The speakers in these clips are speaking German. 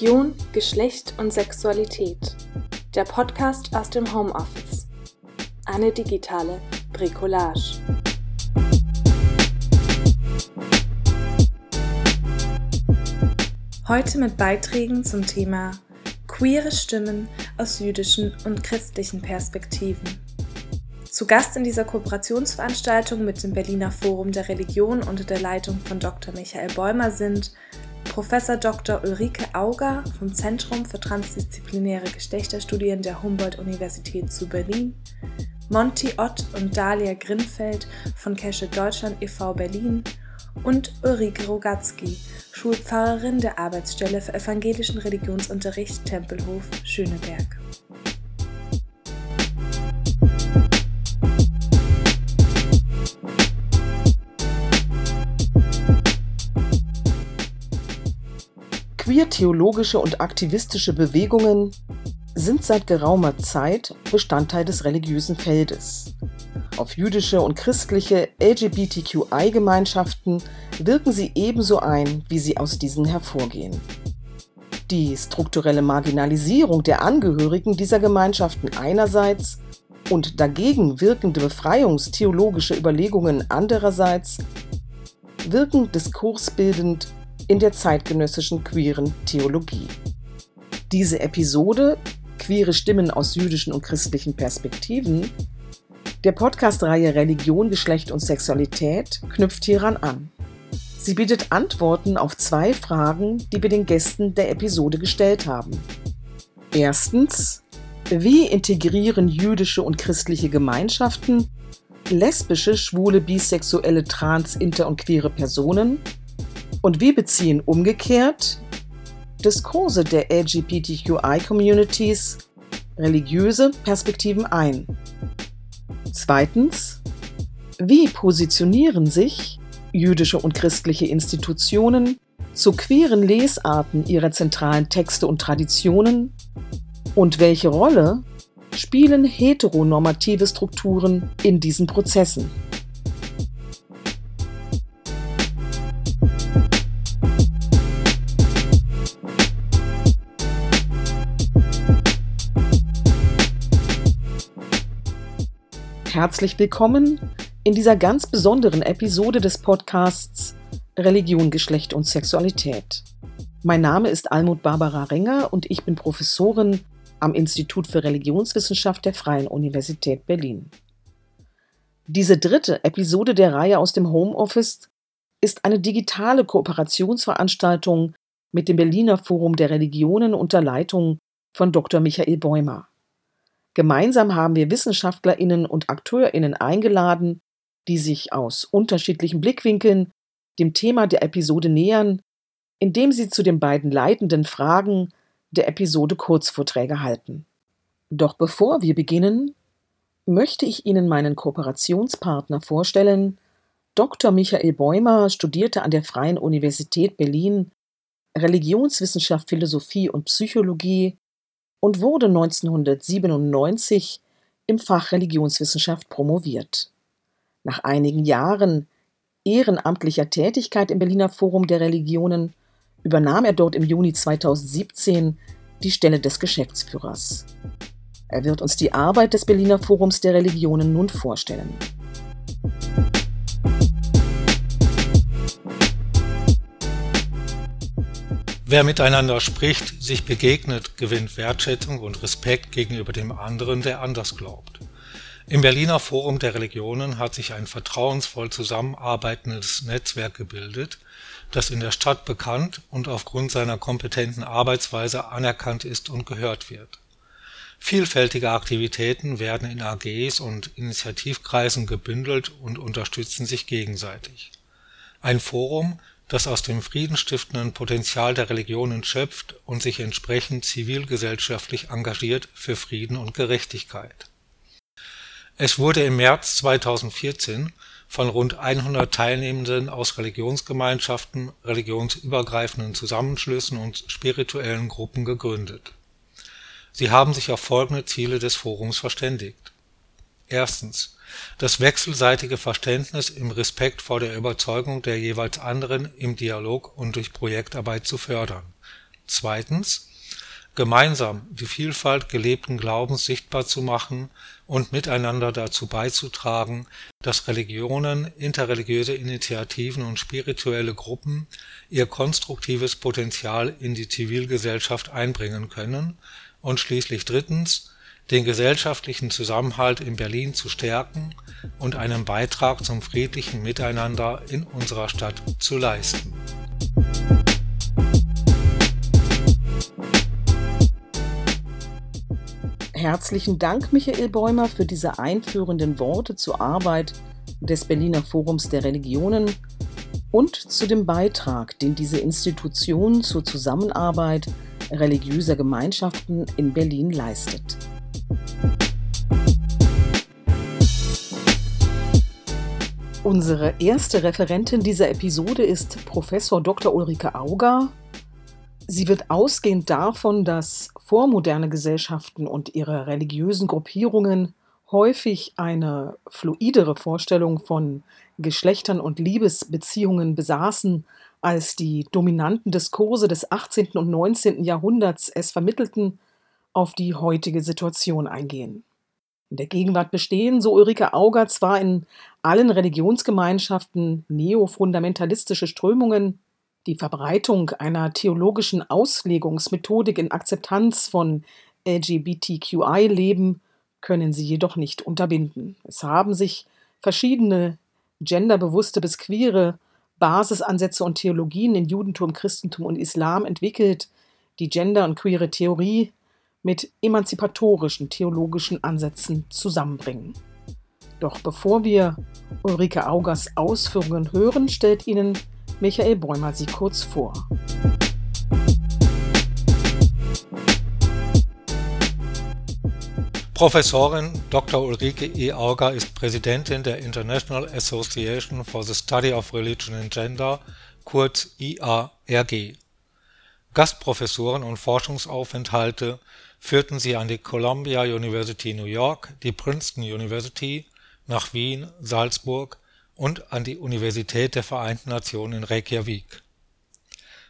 Religion, Geschlecht und Sexualität. Der Podcast aus dem Homeoffice. Eine digitale Bricolage. Heute mit Beiträgen zum Thema Queere Stimmen aus jüdischen und christlichen Perspektiven. Zu Gast in dieser Kooperationsveranstaltung mit dem Berliner Forum der Religion unter der Leitung von Dr. Michael Bäumer sind Prof. Dr. Ulrike Auger vom Zentrum für transdisziplinäre Geschlechterstudien der Humboldt-Universität zu Berlin, Monty Ott und Dalia Grinfeld von Kesche Deutschland e.V. Berlin und Ulrike Rogatzky, Schulpfarrerin der Arbeitsstelle für evangelischen Religionsunterricht Tempelhof Schöneberg. Queer-theologische und aktivistische Bewegungen sind seit geraumer Zeit Bestandteil des religiösen Feldes. Auf jüdische und christliche LGBTQI-Gemeinschaften wirken sie ebenso ein, wie sie aus diesen hervorgehen. Die strukturelle Marginalisierung der Angehörigen dieser Gemeinschaften einerseits und dagegen wirkende befreiungstheologische Überlegungen andererseits wirken diskursbildend in der zeitgenössischen queeren Theologie. Diese Episode Queere Stimmen aus jüdischen und christlichen Perspektiven der Podcast-Reihe Religion, Geschlecht und Sexualität knüpft hieran an. Sie bietet Antworten auf zwei Fragen, die wir den Gästen der Episode gestellt haben. Erstens, wie integrieren jüdische und christliche Gemeinschaften lesbische, schwule, bisexuelle, trans, inter und queere Personen und wir beziehen umgekehrt Diskurse der LGBTQI-Communities religiöse Perspektiven ein. Zweitens, wie positionieren sich jüdische und christliche Institutionen zu queeren Lesarten ihrer zentralen Texte und Traditionen und welche Rolle spielen heteronormative Strukturen in diesen Prozessen? Herzlich willkommen in dieser ganz besonderen Episode des Podcasts Religion, Geschlecht und Sexualität. Mein Name ist Almut Barbara Renger und ich bin Professorin am Institut für Religionswissenschaft der Freien Universität Berlin. Diese dritte Episode der Reihe aus dem Homeoffice ist eine digitale Kooperationsveranstaltung mit dem Berliner Forum der Religionen unter Leitung von Dr. Michael Bäumer. Gemeinsam haben wir Wissenschaftlerinnen und Akteurinnen eingeladen, die sich aus unterschiedlichen Blickwinkeln dem Thema der Episode nähern, indem sie zu den beiden leitenden Fragen der Episode Kurzvorträge halten. Doch bevor wir beginnen, möchte ich Ihnen meinen Kooperationspartner vorstellen. Dr. Michael Bäumer studierte an der Freien Universität Berlin Religionswissenschaft, Philosophie und Psychologie und wurde 1997 im Fach Religionswissenschaft promoviert. Nach einigen Jahren ehrenamtlicher Tätigkeit im Berliner Forum der Religionen übernahm er dort im Juni 2017 die Stelle des Geschäftsführers. Er wird uns die Arbeit des Berliner Forums der Religionen nun vorstellen. Wer miteinander spricht, sich begegnet, gewinnt Wertschätzung und Respekt gegenüber dem anderen, der anders glaubt. Im Berliner Forum der Religionen hat sich ein vertrauensvoll zusammenarbeitendes Netzwerk gebildet, das in der Stadt bekannt und aufgrund seiner kompetenten Arbeitsweise anerkannt ist und gehört wird. Vielfältige Aktivitäten werden in AGs und Initiativkreisen gebündelt und unterstützen sich gegenseitig. Ein Forum das aus dem friedenstiftenden Potenzial der Religionen schöpft und sich entsprechend zivilgesellschaftlich engagiert für Frieden und Gerechtigkeit. Es wurde im März 2014 von rund 100 Teilnehmenden aus Religionsgemeinschaften, religionsübergreifenden Zusammenschlüssen und spirituellen Gruppen gegründet. Sie haben sich auf folgende Ziele des Forums verständigt Erstens das wechselseitige Verständnis im Respekt vor der Überzeugung der jeweils anderen im Dialog und durch Projektarbeit zu fördern. Zweitens, gemeinsam die Vielfalt gelebten Glaubens sichtbar zu machen und miteinander dazu beizutragen, dass Religionen, interreligiöse Initiativen und spirituelle Gruppen ihr konstruktives Potenzial in die Zivilgesellschaft einbringen können und schließlich drittens, den gesellschaftlichen Zusammenhalt in Berlin zu stärken und einen Beitrag zum friedlichen Miteinander in unserer Stadt zu leisten. Herzlichen Dank, Michael Bäumer, für diese einführenden Worte zur Arbeit des Berliner Forums der Religionen und zu dem Beitrag, den diese Institution zur Zusammenarbeit religiöser Gemeinschaften in Berlin leistet. Unsere erste Referentin dieser Episode ist Professor Dr. Ulrike Auger. Sie wird ausgehend davon, dass vormoderne Gesellschaften und ihre religiösen Gruppierungen häufig eine fluidere Vorstellung von Geschlechtern und Liebesbeziehungen besaßen, als die dominanten Diskurse des 18. und 19. Jahrhunderts es vermittelten, auf die heutige Situation eingehen. In der Gegenwart bestehen, so Ulrike Auger, zwar in allen Religionsgemeinschaften neofundamentalistische Strömungen, die Verbreitung einer theologischen Auslegungsmethodik in Akzeptanz von LGBTQI-Leben können sie jedoch nicht unterbinden. Es haben sich verschiedene genderbewusste bis queere Basisansätze und Theologien in Judentum, Christentum und Islam entwickelt, die Gender- und queere Theorie mit emanzipatorischen theologischen Ansätzen zusammenbringen. Doch bevor wir Ulrike Augers Ausführungen hören, stellt Ihnen Michael Bäumer sie kurz vor. Professorin Dr. Ulrike E. Auger ist Präsidentin der International Association for the Study of Religion and Gender, kurz IARG. Gastprofessuren und Forschungsaufenthalte führten sie an die Columbia University New York, die Princeton University, nach Wien, Salzburg und an die Universität der Vereinten Nationen in Reykjavik.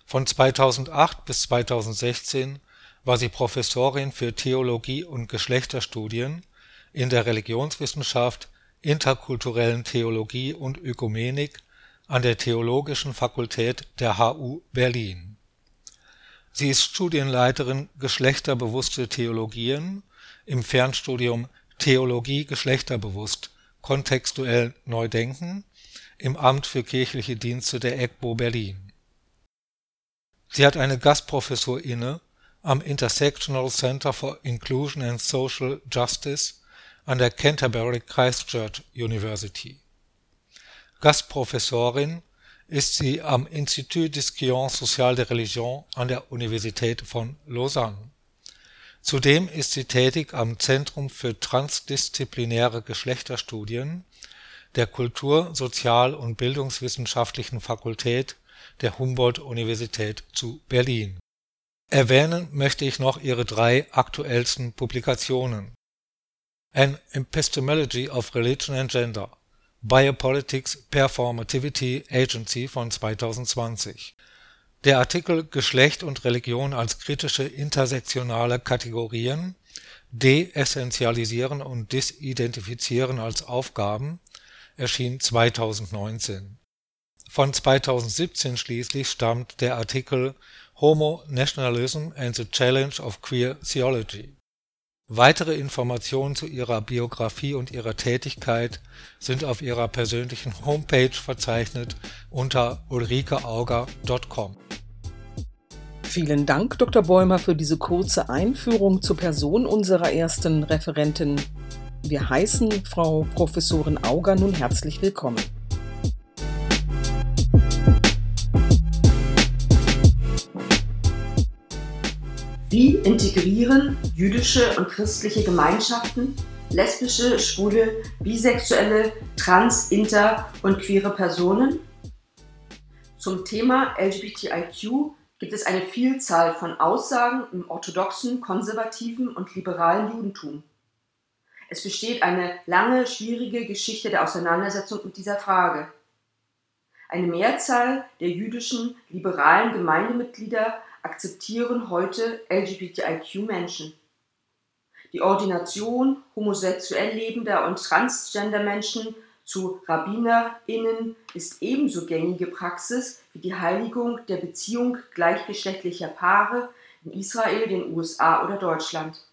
Von 2008 bis 2016 war sie Professorin für Theologie und Geschlechterstudien in der Religionswissenschaft, interkulturellen Theologie und Ökumenik an der Theologischen Fakultät der HU Berlin. Sie ist Studienleiterin Geschlechterbewusste Theologien im Fernstudium Theologie geschlechterbewusst – kontextuell neu denken im Amt für kirchliche Dienste der EGBO Berlin. Sie hat eine Gastprofessur inne am Intersectional Center for Inclusion and Social Justice an der Canterbury Christ Church University. Gastprofessorin ist sie am Institut d'Histoire sociale des religions an der Universität von Lausanne. Zudem ist sie tätig am Zentrum für transdisziplinäre Geschlechterstudien der Kultur Sozial und Bildungswissenschaftlichen Fakultät der Humboldt-Universität zu Berlin Erwähnen möchte ich noch ihre drei aktuellsten Publikationen: An Epistemology of Religion and Gender (Biopolitics, Performativity, Agency von 2020). Der Artikel Geschlecht und Religion als kritische intersektionale Kategorien: De-essenzialisieren und disidentifizieren als Aufgaben erschien 2019. Von 2017 schließlich stammt der Artikel Homo Nationalism and the Challenge of Queer Theology. Weitere Informationen zu ihrer Biografie und ihrer Tätigkeit sind auf ihrer persönlichen Homepage verzeichnet unter ulrikeauger.com. Vielen Dank, Dr. Bäumer, für diese kurze Einführung zur Person unserer ersten Referentin. Wir heißen Frau Professorin Auger nun herzlich willkommen. Wie integrieren jüdische und christliche Gemeinschaften lesbische, schwule, bisexuelle, trans, inter und queere Personen? Zum Thema LGBTIQ gibt es eine Vielzahl von Aussagen im orthodoxen, konservativen und liberalen Judentum. Es besteht eine lange, schwierige Geschichte der Auseinandersetzung mit dieser Frage. Eine Mehrzahl der jüdischen liberalen Gemeindemitglieder akzeptieren heute LGBTIQ-Menschen. Die Ordination homosexuell lebender und transgender Menschen zu RabbinerInnen ist ebenso gängige Praxis wie die Heiligung der Beziehung gleichgeschlechtlicher Paare in Israel, den USA oder Deutschland.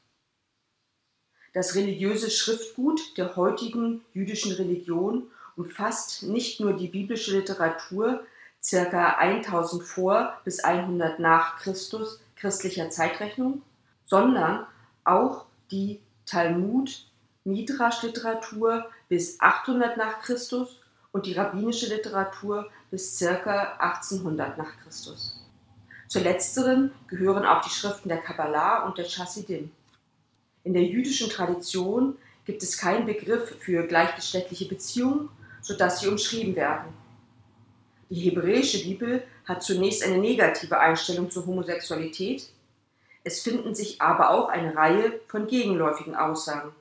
Das religiöse Schriftgut der heutigen jüdischen Religion umfasst nicht nur die biblische Literatur ca. 1000 vor bis 100 nach Christus christlicher Zeitrechnung, sondern auch die Talmud, Midrash-Literatur bis 800 nach Christus und die rabbinische Literatur bis ca. 1800 nach Christus. Zu letzteren gehören auch die Schriften der Kabbalah und der Chassidim. In der jüdischen Tradition gibt es keinen Begriff für gleichgeschlechtliche Beziehungen, sodass sie umschrieben werden. Die hebräische Bibel hat zunächst eine negative Einstellung zur Homosexualität, es finden sich aber auch eine Reihe von gegenläufigen Aussagen.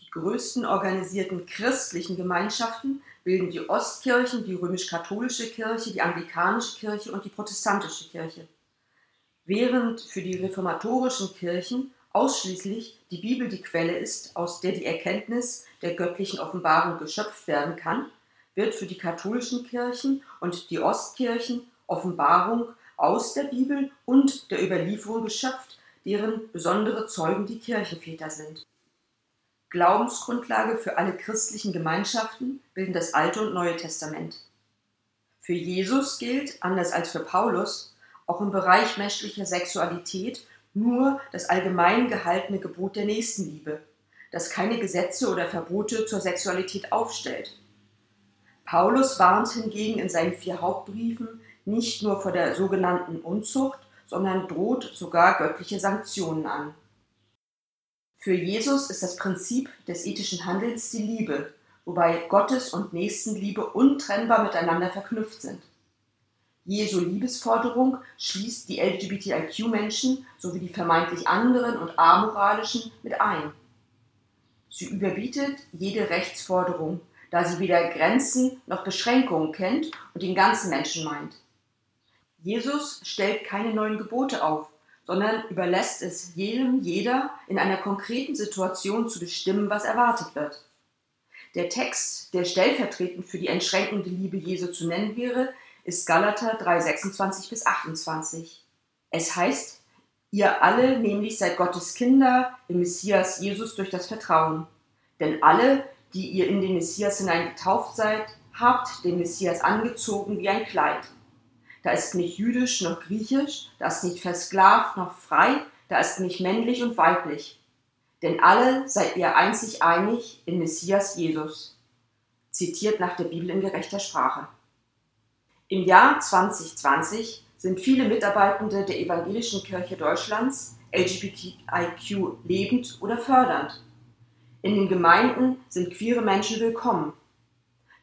Die größten organisierten christlichen Gemeinschaften bilden die Ostkirchen, die römisch-katholische Kirche, die anglikanische Kirche und die protestantische Kirche. Während für die reformatorischen Kirchen ausschließlich die Bibel die Quelle ist, aus der die Erkenntnis der göttlichen Offenbarung geschöpft werden kann, wird für die katholischen Kirchen und die Ostkirchen Offenbarung aus der Bibel und der Überlieferung geschöpft, deren besondere Zeugen die Kirchenväter sind. Glaubensgrundlage für alle christlichen Gemeinschaften bilden das Alte und Neue Testament. Für Jesus gilt, anders als für Paulus, auch im Bereich menschlicher Sexualität nur das allgemein gehaltene Gebot der Nächstenliebe, das keine Gesetze oder Verbote zur Sexualität aufstellt. Paulus warnt hingegen in seinen vier Hauptbriefen nicht nur vor der sogenannten Unzucht, sondern droht sogar göttliche Sanktionen an. Für Jesus ist das Prinzip des ethischen Handelns die Liebe, wobei Gottes und Nächstenliebe untrennbar miteinander verknüpft sind. Jesu Liebesforderung schließt die LGBTIQ-Menschen sowie die vermeintlich anderen und amoralischen mit ein. Sie überbietet jede Rechtsforderung, da sie weder Grenzen noch Beschränkungen kennt und den ganzen Menschen meint. Jesus stellt keine neuen Gebote auf, sondern überlässt es jedem, jeder in einer konkreten Situation zu bestimmen, was erwartet wird. Der Text, der stellvertretend für die entschränkende Liebe Jesu zu nennen wäre, ist Galater 3, 26 bis 28. Es heißt, ihr alle nämlich seid Gottes Kinder im Messias Jesus durch das Vertrauen. Denn alle, die ihr in den Messias hinein getauft seid, habt den Messias angezogen wie ein Kleid. Da ist nicht jüdisch noch griechisch, da ist nicht versklavt noch frei, da ist nicht männlich und weiblich. Denn alle seid ihr einzig einig in Messias Jesus. Zitiert nach der Bibel in gerechter Sprache. Im Jahr 2020 sind viele Mitarbeitende der Evangelischen Kirche Deutschlands LGBTIQ lebend oder fördernd. In den Gemeinden sind queere Menschen willkommen.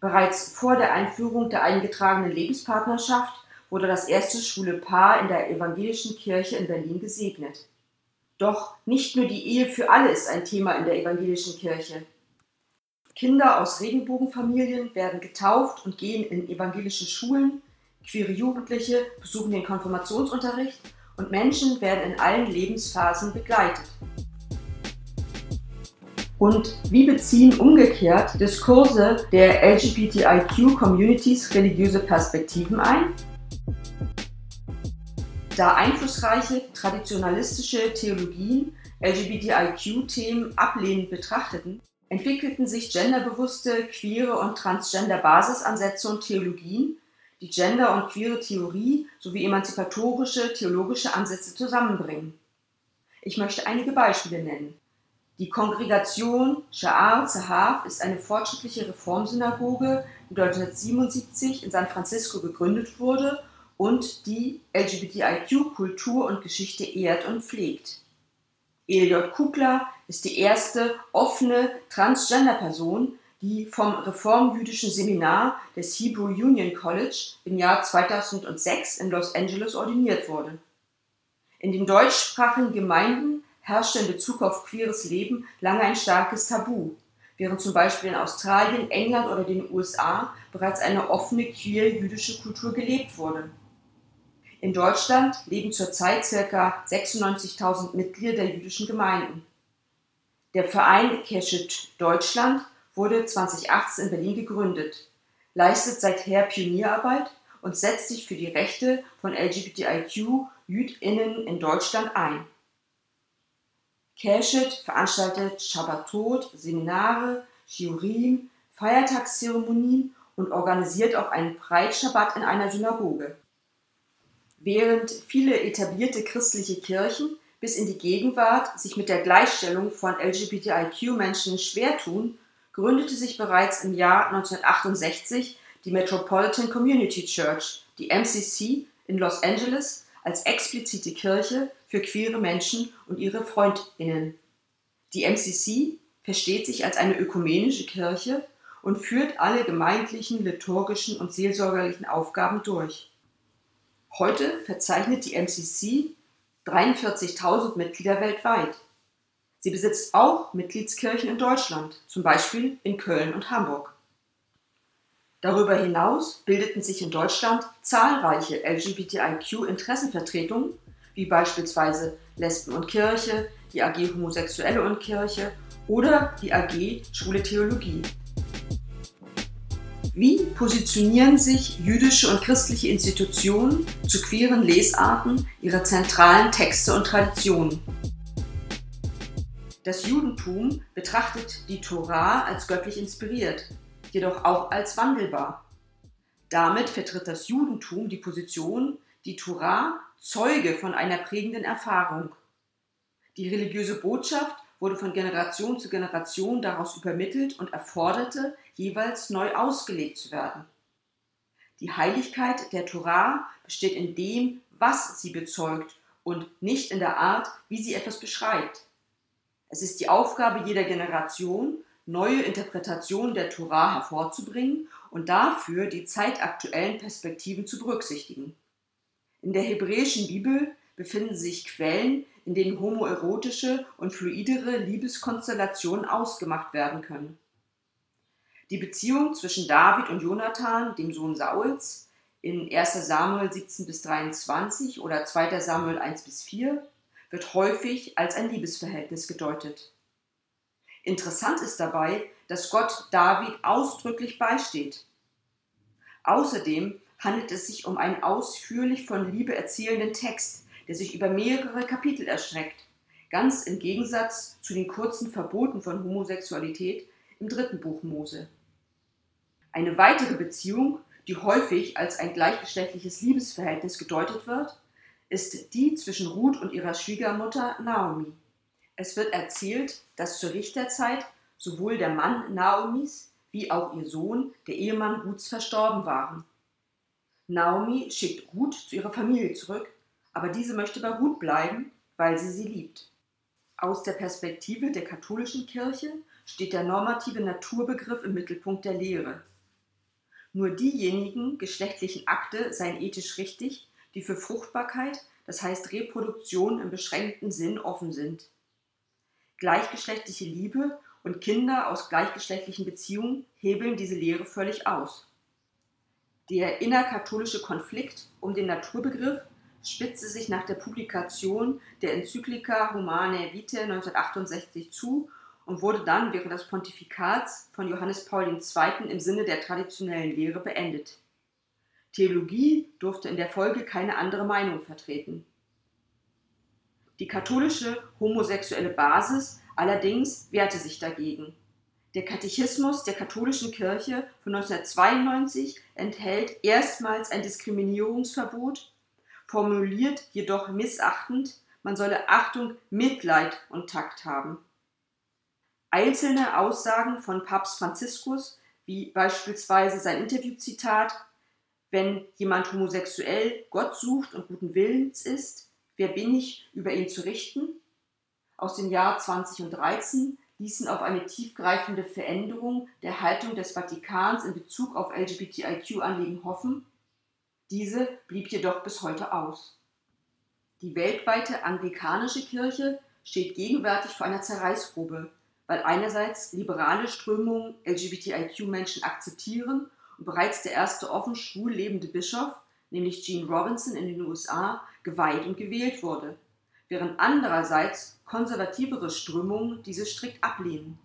Bereits vor der Einführung der eingetragenen Lebenspartnerschaft wurde das erste schwule Paar in der evangelischen Kirche in Berlin gesegnet. Doch nicht nur die Ehe für alle ist ein Thema in der evangelischen Kirche. Kinder aus Regenbogenfamilien werden getauft und gehen in evangelische Schulen, queere Jugendliche besuchen den Konfirmationsunterricht und Menschen werden in allen Lebensphasen begleitet. Und wie beziehen umgekehrt Diskurse der LGBTIQ-Communities religiöse Perspektiven ein? Da einflussreiche traditionalistische Theologien LGBTIQ-Themen ablehnend betrachteten, entwickelten sich genderbewusste, queere und transgender Basisansätze und Theologien, die Gender- und queere Theorie sowie emanzipatorische theologische Ansätze zusammenbringen. Ich möchte einige Beispiele nennen. Die Kongregation Sha'ar Zahav ist eine fortschrittliche Reformsynagoge, die 1977 in San Francisco gegründet wurde und die LGBTIQ-Kultur und Geschichte ehrt und pflegt. Eliot Kukla ist die erste offene Transgender-Person, die vom reformjüdischen Seminar des Hebrew Union College im Jahr 2006 in Los Angeles ordiniert wurde. In den deutschsprachigen Gemeinden herrschte in Bezug auf queeres Leben lange ein starkes Tabu, während zum Beispiel in Australien, England oder den USA bereits eine offene queer-jüdische Kultur gelebt wurde. In Deutschland leben zurzeit ca. 96.000 Mitglieder der jüdischen Gemeinden. Der Verein Keshet Deutschland wurde 2018 in Berlin gegründet, leistet seither Pionierarbeit und setzt sich für die Rechte von LGBTIQ-JüdInnen in Deutschland ein. Keshet veranstaltet Shabbatot, Seminare, Shiurim, Feiertagszeremonien und organisiert auch einen Breitschabbat in einer Synagoge. Während viele etablierte christliche Kirchen bis in die Gegenwart sich mit der Gleichstellung von LGBTIQ-Menschen schwer tun, gründete sich bereits im Jahr 1968 die Metropolitan Community Church, die MCC, in Los Angeles als explizite Kirche für queere Menschen und ihre Freundinnen. Die MCC versteht sich als eine ökumenische Kirche und führt alle gemeindlichen, liturgischen und seelsorgerlichen Aufgaben durch. Heute verzeichnet die MCC 43.000 Mitglieder weltweit. Sie besitzt auch Mitgliedskirchen in Deutschland, zum Beispiel in Köln und Hamburg. Darüber hinaus bildeten sich in Deutschland zahlreiche LGBTIQ-Interessenvertretungen, wie beispielsweise Lesben und Kirche, die AG Homosexuelle und Kirche oder die AG Schwule Theologie. Wie positionieren sich jüdische und christliche Institutionen zu queeren Lesarten ihrer zentralen Texte und Traditionen? Das Judentum betrachtet die Torah als göttlich inspiriert, jedoch auch als wandelbar. Damit vertritt das Judentum die Position, die Torah Zeuge von einer prägenden Erfahrung. Die religiöse Botschaft wurde von Generation zu Generation daraus übermittelt und erforderte, jeweils neu ausgelegt zu werden. Die Heiligkeit der Torah besteht in dem, was sie bezeugt und nicht in der Art, wie sie etwas beschreibt. Es ist die Aufgabe jeder Generation, neue Interpretationen der Torah hervorzubringen und dafür die zeitaktuellen Perspektiven zu berücksichtigen. In der hebräischen Bibel befinden sich Quellen, in denen homoerotische und fluidere Liebeskonstellationen ausgemacht werden können. Die Beziehung zwischen David und Jonathan, dem Sohn Sauls, in 1 Samuel 17 bis 23 oder 2 Samuel 1 bis 4 wird häufig als ein Liebesverhältnis gedeutet. Interessant ist dabei, dass Gott David ausdrücklich beisteht. Außerdem handelt es sich um einen ausführlich von Liebe erzählenden Text, der sich über mehrere Kapitel erstreckt, ganz im Gegensatz zu den kurzen Verboten von Homosexualität im dritten Buch Mose. Eine weitere Beziehung, die häufig als ein gleichgeschlechtliches Liebesverhältnis gedeutet wird, ist die zwischen Ruth und ihrer Schwiegermutter Naomi. Es wird erzählt, dass zur Richterzeit sowohl der Mann Naomis wie auch ihr Sohn, der Ehemann Ruths, verstorben waren. Naomi schickt Ruth zu ihrer Familie zurück, aber diese möchte bei Ruth bleiben, weil sie sie liebt. Aus der Perspektive der katholischen Kirche steht der normative Naturbegriff im Mittelpunkt der Lehre. Nur diejenigen geschlechtlichen Akte seien ethisch richtig, die für Fruchtbarkeit, das heißt Reproduktion im beschränkten Sinn offen sind. Gleichgeschlechtliche Liebe und Kinder aus gleichgeschlechtlichen Beziehungen hebeln diese Lehre völlig aus. Der innerkatholische Konflikt um den Naturbegriff spitzte sich nach der Publikation der Enzyklika Humanae Vitae 1968 zu und wurde dann während des Pontifikats von Johannes Paul II. im Sinne der traditionellen Lehre beendet. Theologie durfte in der Folge keine andere Meinung vertreten. Die katholische homosexuelle Basis allerdings wehrte sich dagegen. Der Katechismus der katholischen Kirche von 1992 enthält erstmals ein Diskriminierungsverbot, formuliert jedoch missachtend, man solle Achtung, Mitleid und Takt haben. Einzelne Aussagen von Papst Franziskus, wie beispielsweise sein Interviewzitat, wenn jemand homosexuell Gott sucht und guten Willens ist, wer bin ich, über ihn zu richten? Aus dem Jahr 2013 ließen auf eine tiefgreifende Veränderung der Haltung des Vatikans in Bezug auf LGBTIQ-Anliegen hoffen. Diese blieb jedoch bis heute aus. Die weltweite anglikanische Kirche steht gegenwärtig vor einer Zerreißprobe, weil einerseits liberale Strömungen LGBTIQ-Menschen akzeptieren und bereits der erste offen schwul lebende Bischof, nämlich Gene Robinson in den USA, geweiht und gewählt wurde, während andererseits konservativere Strömungen diese strikt ablehnen.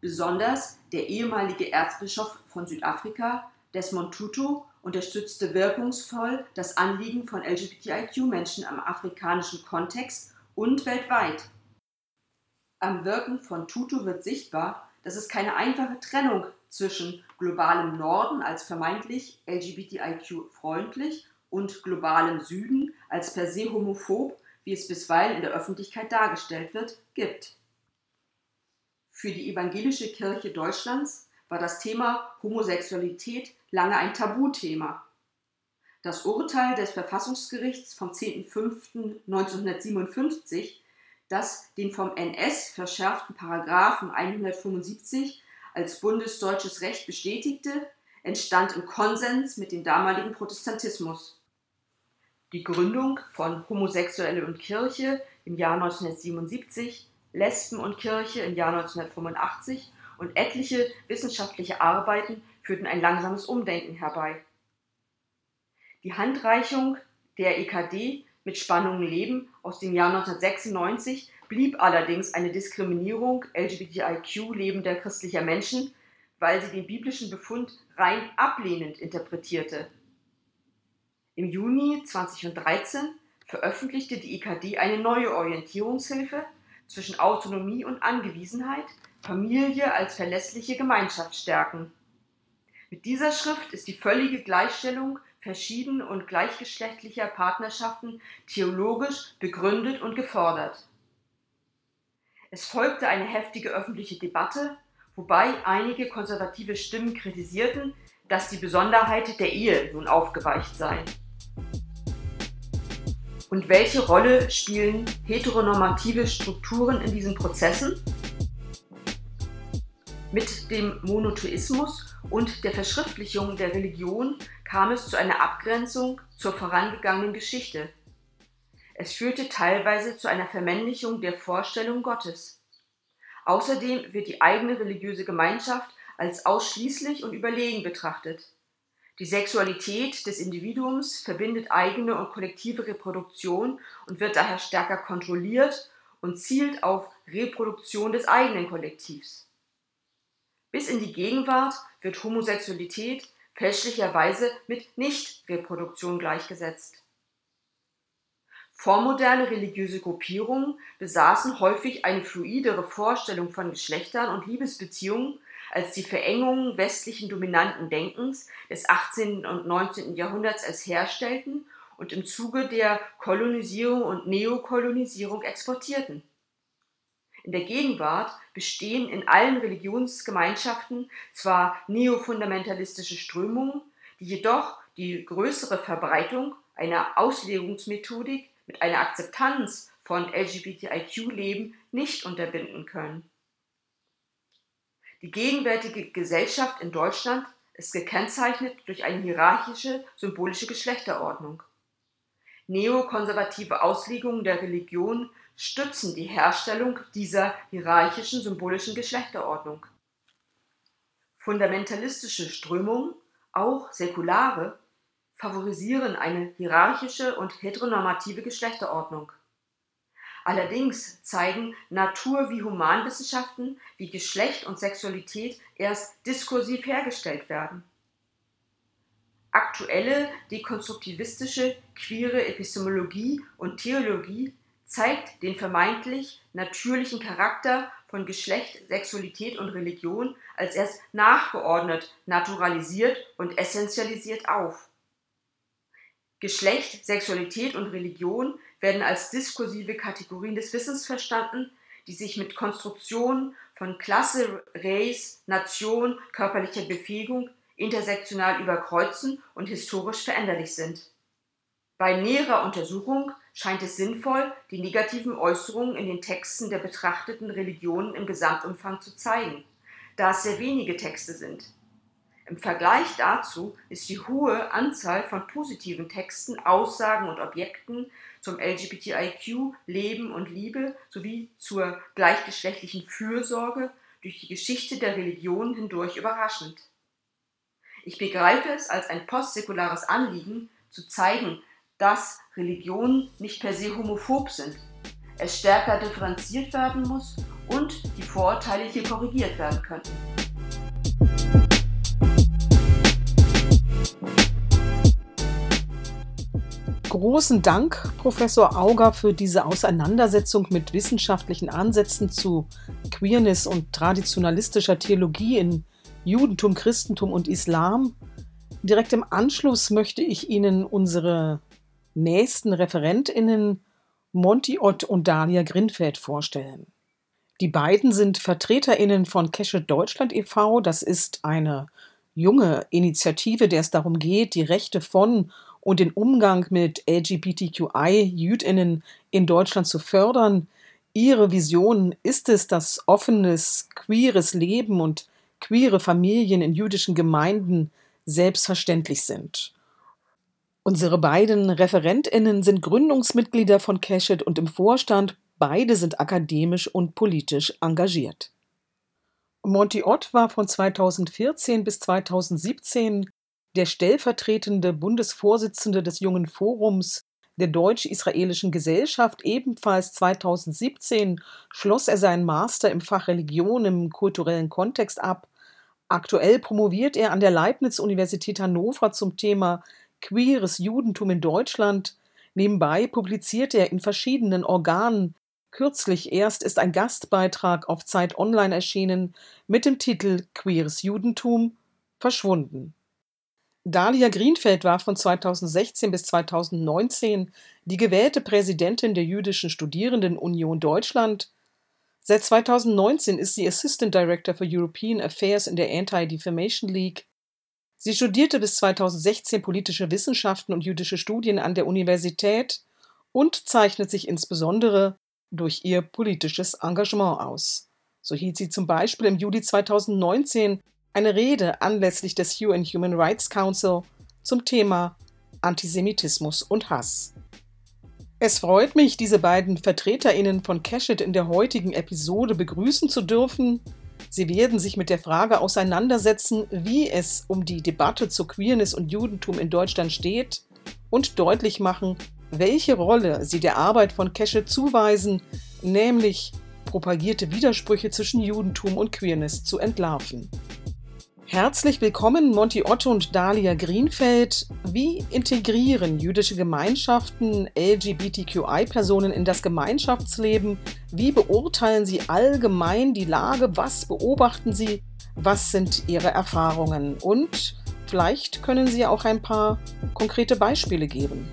Besonders der ehemalige Erzbischof von Südafrika, Desmond Tutu, unterstützte wirkungsvoll das Anliegen von LGBTIQ-Menschen am afrikanischen Kontext und weltweit. Am Wirken von Tutu wird sichtbar, dass es keine einfache Trennung zwischen globalem Norden als vermeintlich LGBTIQ-freundlich und globalem Süden als per se homophob, wie es bisweilen in der Öffentlichkeit dargestellt wird, gibt. Für die evangelische Kirche Deutschlands war das Thema Homosexualität lange ein Tabuthema. Das Urteil des Verfassungsgerichts vom 10.05.1957, das den vom NS verschärften Paragraphen 175 als bundesdeutsches Recht bestätigte, entstand im Konsens mit dem damaligen Protestantismus. Die Gründung von Homosexuelle und Kirche im Jahr 1977, Lesben und Kirche im Jahr 1985 und etliche wissenschaftliche Arbeiten führten ein langsames Umdenken herbei. Die Handreichung der EKD mit Spannungen Leben aus dem Jahr 1996 blieb allerdings eine Diskriminierung LGBTIQ lebender christlicher Menschen, weil sie den biblischen Befund rein ablehnend interpretierte. Im Juni 2013 veröffentlichte die EKD eine neue Orientierungshilfe zwischen Autonomie und Angewiesenheit, Familie als verlässliche Gemeinschaft stärken. Mit dieser Schrift ist die völlige Gleichstellung verschieden- und gleichgeschlechtlicher Partnerschaften theologisch begründet und gefordert. Es folgte eine heftige öffentliche Debatte, wobei einige konservative Stimmen kritisierten, dass die Besonderheit der Ehe nun aufgeweicht sei. Und welche Rolle spielen heteronormative Strukturen in diesen Prozessen? Mit dem Monotheismus und der Verschriftlichung der Religion kam es zu einer Abgrenzung zur vorangegangenen Geschichte. Es führte teilweise zu einer Vermännlichung der Vorstellung Gottes. Außerdem wird die eigene religiöse Gemeinschaft als ausschließlich und überlegen betrachtet. Die Sexualität des Individuums verbindet eigene und kollektive Reproduktion und wird daher stärker kontrolliert und zielt auf Reproduktion des eigenen Kollektivs. Bis in die Gegenwart wird Homosexualität fälschlicherweise mit Nichtreproduktion gleichgesetzt. Vormoderne religiöse Gruppierungen besaßen häufig eine fluidere Vorstellung von Geschlechtern und Liebesbeziehungen als die Verengungen westlichen dominanten Denkens des 18. und 19. Jahrhunderts als herstellten und im Zuge der Kolonisierung und Neokolonisierung exportierten. In der Gegenwart bestehen in allen Religionsgemeinschaften zwar neofundamentalistische Strömungen, die jedoch die größere Verbreitung einer Auslegungsmethodik mit einer Akzeptanz von LGBTIQ-Leben nicht unterbinden können. Die gegenwärtige Gesellschaft in Deutschland ist gekennzeichnet durch eine hierarchische, symbolische Geschlechterordnung. Neokonservative Auslegungen der Religion stützen die Herstellung dieser hierarchischen symbolischen Geschlechterordnung. Fundamentalistische Strömungen, auch säkulare, favorisieren eine hierarchische und heteronormative Geschlechterordnung. Allerdings zeigen Natur- wie Humanwissenschaften, wie Geschlecht und Sexualität erst diskursiv hergestellt werden. Aktuelle dekonstruktivistische queere Epistemologie und Theologie zeigt den vermeintlich natürlichen Charakter von Geschlecht, Sexualität und Religion als erst nachgeordnet, naturalisiert und essentialisiert auf. Geschlecht, Sexualität und Religion werden als diskursive Kategorien des Wissens verstanden, die sich mit Konstruktionen von Klasse, Race, Nation, körperlicher Befähigung intersektional überkreuzen und historisch veränderlich sind. Bei näherer Untersuchung scheint es sinnvoll, die negativen Äußerungen in den Texten der betrachteten Religionen im Gesamtumfang zu zeigen, da es sehr wenige Texte sind. Im Vergleich dazu ist die hohe Anzahl von positiven Texten, Aussagen und Objekten zum LGBTIQ, Leben und Liebe sowie zur gleichgeschlechtlichen Fürsorge durch die Geschichte der Religion hindurch überraschend. Ich begreife es als ein postsäkulares Anliegen, zu zeigen, dass Religionen nicht per se homophob sind, es stärker differenziert werden muss und die Vorurteile hier korrigiert werden könnten. Großen Dank, Professor Auger, für diese Auseinandersetzung mit wissenschaftlichen Ansätzen zu Queerness und traditionalistischer Theologie in Judentum, Christentum und Islam. Direkt im Anschluss möchte ich Ihnen unsere nächsten Referentinnen Monty Ott und Dalia Grinfeld vorstellen. Die beiden sind Vertreterinnen von Keshet Deutschland e.V. Das ist eine junge Initiative, der es darum geht, die Rechte von und den Umgang mit LGBTQI-Jüdinnen in Deutschland zu fördern. Ihre Vision ist es, dass offenes, queeres Leben und queere Familien in jüdischen Gemeinden selbstverständlich sind. Unsere beiden Referentinnen sind Gründungsmitglieder von Keshet und im Vorstand. Beide sind akademisch und politisch engagiert. Monty Ott war von 2014 bis 2017 der stellvertretende Bundesvorsitzende des Jungen Forums der Deutsch-Israelischen Gesellschaft. Ebenfalls 2017 schloss er seinen Master im Fach Religion im kulturellen Kontext ab. Aktuell promoviert er an der Leibniz-Universität Hannover zum Thema Queeres Judentum in Deutschland. Nebenbei publiziert er in verschiedenen Organen. Kürzlich erst ist ein Gastbeitrag auf Zeit Online erschienen mit dem Titel Queeres Judentum verschwunden. Dalia Greenfeld war von 2016 bis 2019 die gewählte Präsidentin der Jüdischen Studierendenunion Deutschland. Seit 2019 ist sie Assistant Director for European Affairs in der Anti-Defamation League. Sie studierte bis 2016 politische Wissenschaften und jüdische Studien an der Universität und zeichnet sich insbesondere durch ihr politisches Engagement aus. So hielt sie zum Beispiel im Juli 2019 eine Rede anlässlich des UN Human Rights Council zum Thema Antisemitismus und Hass. Es freut mich, diese beiden VertreterInnen von Keshet in der heutigen Episode begrüßen zu dürfen. Sie werden sich mit der Frage auseinandersetzen, wie es um die Debatte zu Queerness und Judentum in Deutschland steht und deutlich machen, welche Rolle sie der Arbeit von Keshet zuweisen, nämlich propagierte Widersprüche zwischen Judentum und Queerness zu entlarven. Herzlich willkommen, Monty Otto und Dalia Greenfeld. Wie integrieren jüdische Gemeinschaften LGBTQI-Personen in das Gemeinschaftsleben? Wie beurteilen sie allgemein die Lage? Was beobachten sie? Was sind ihre Erfahrungen? Und vielleicht können Sie auch ein paar konkrete Beispiele geben.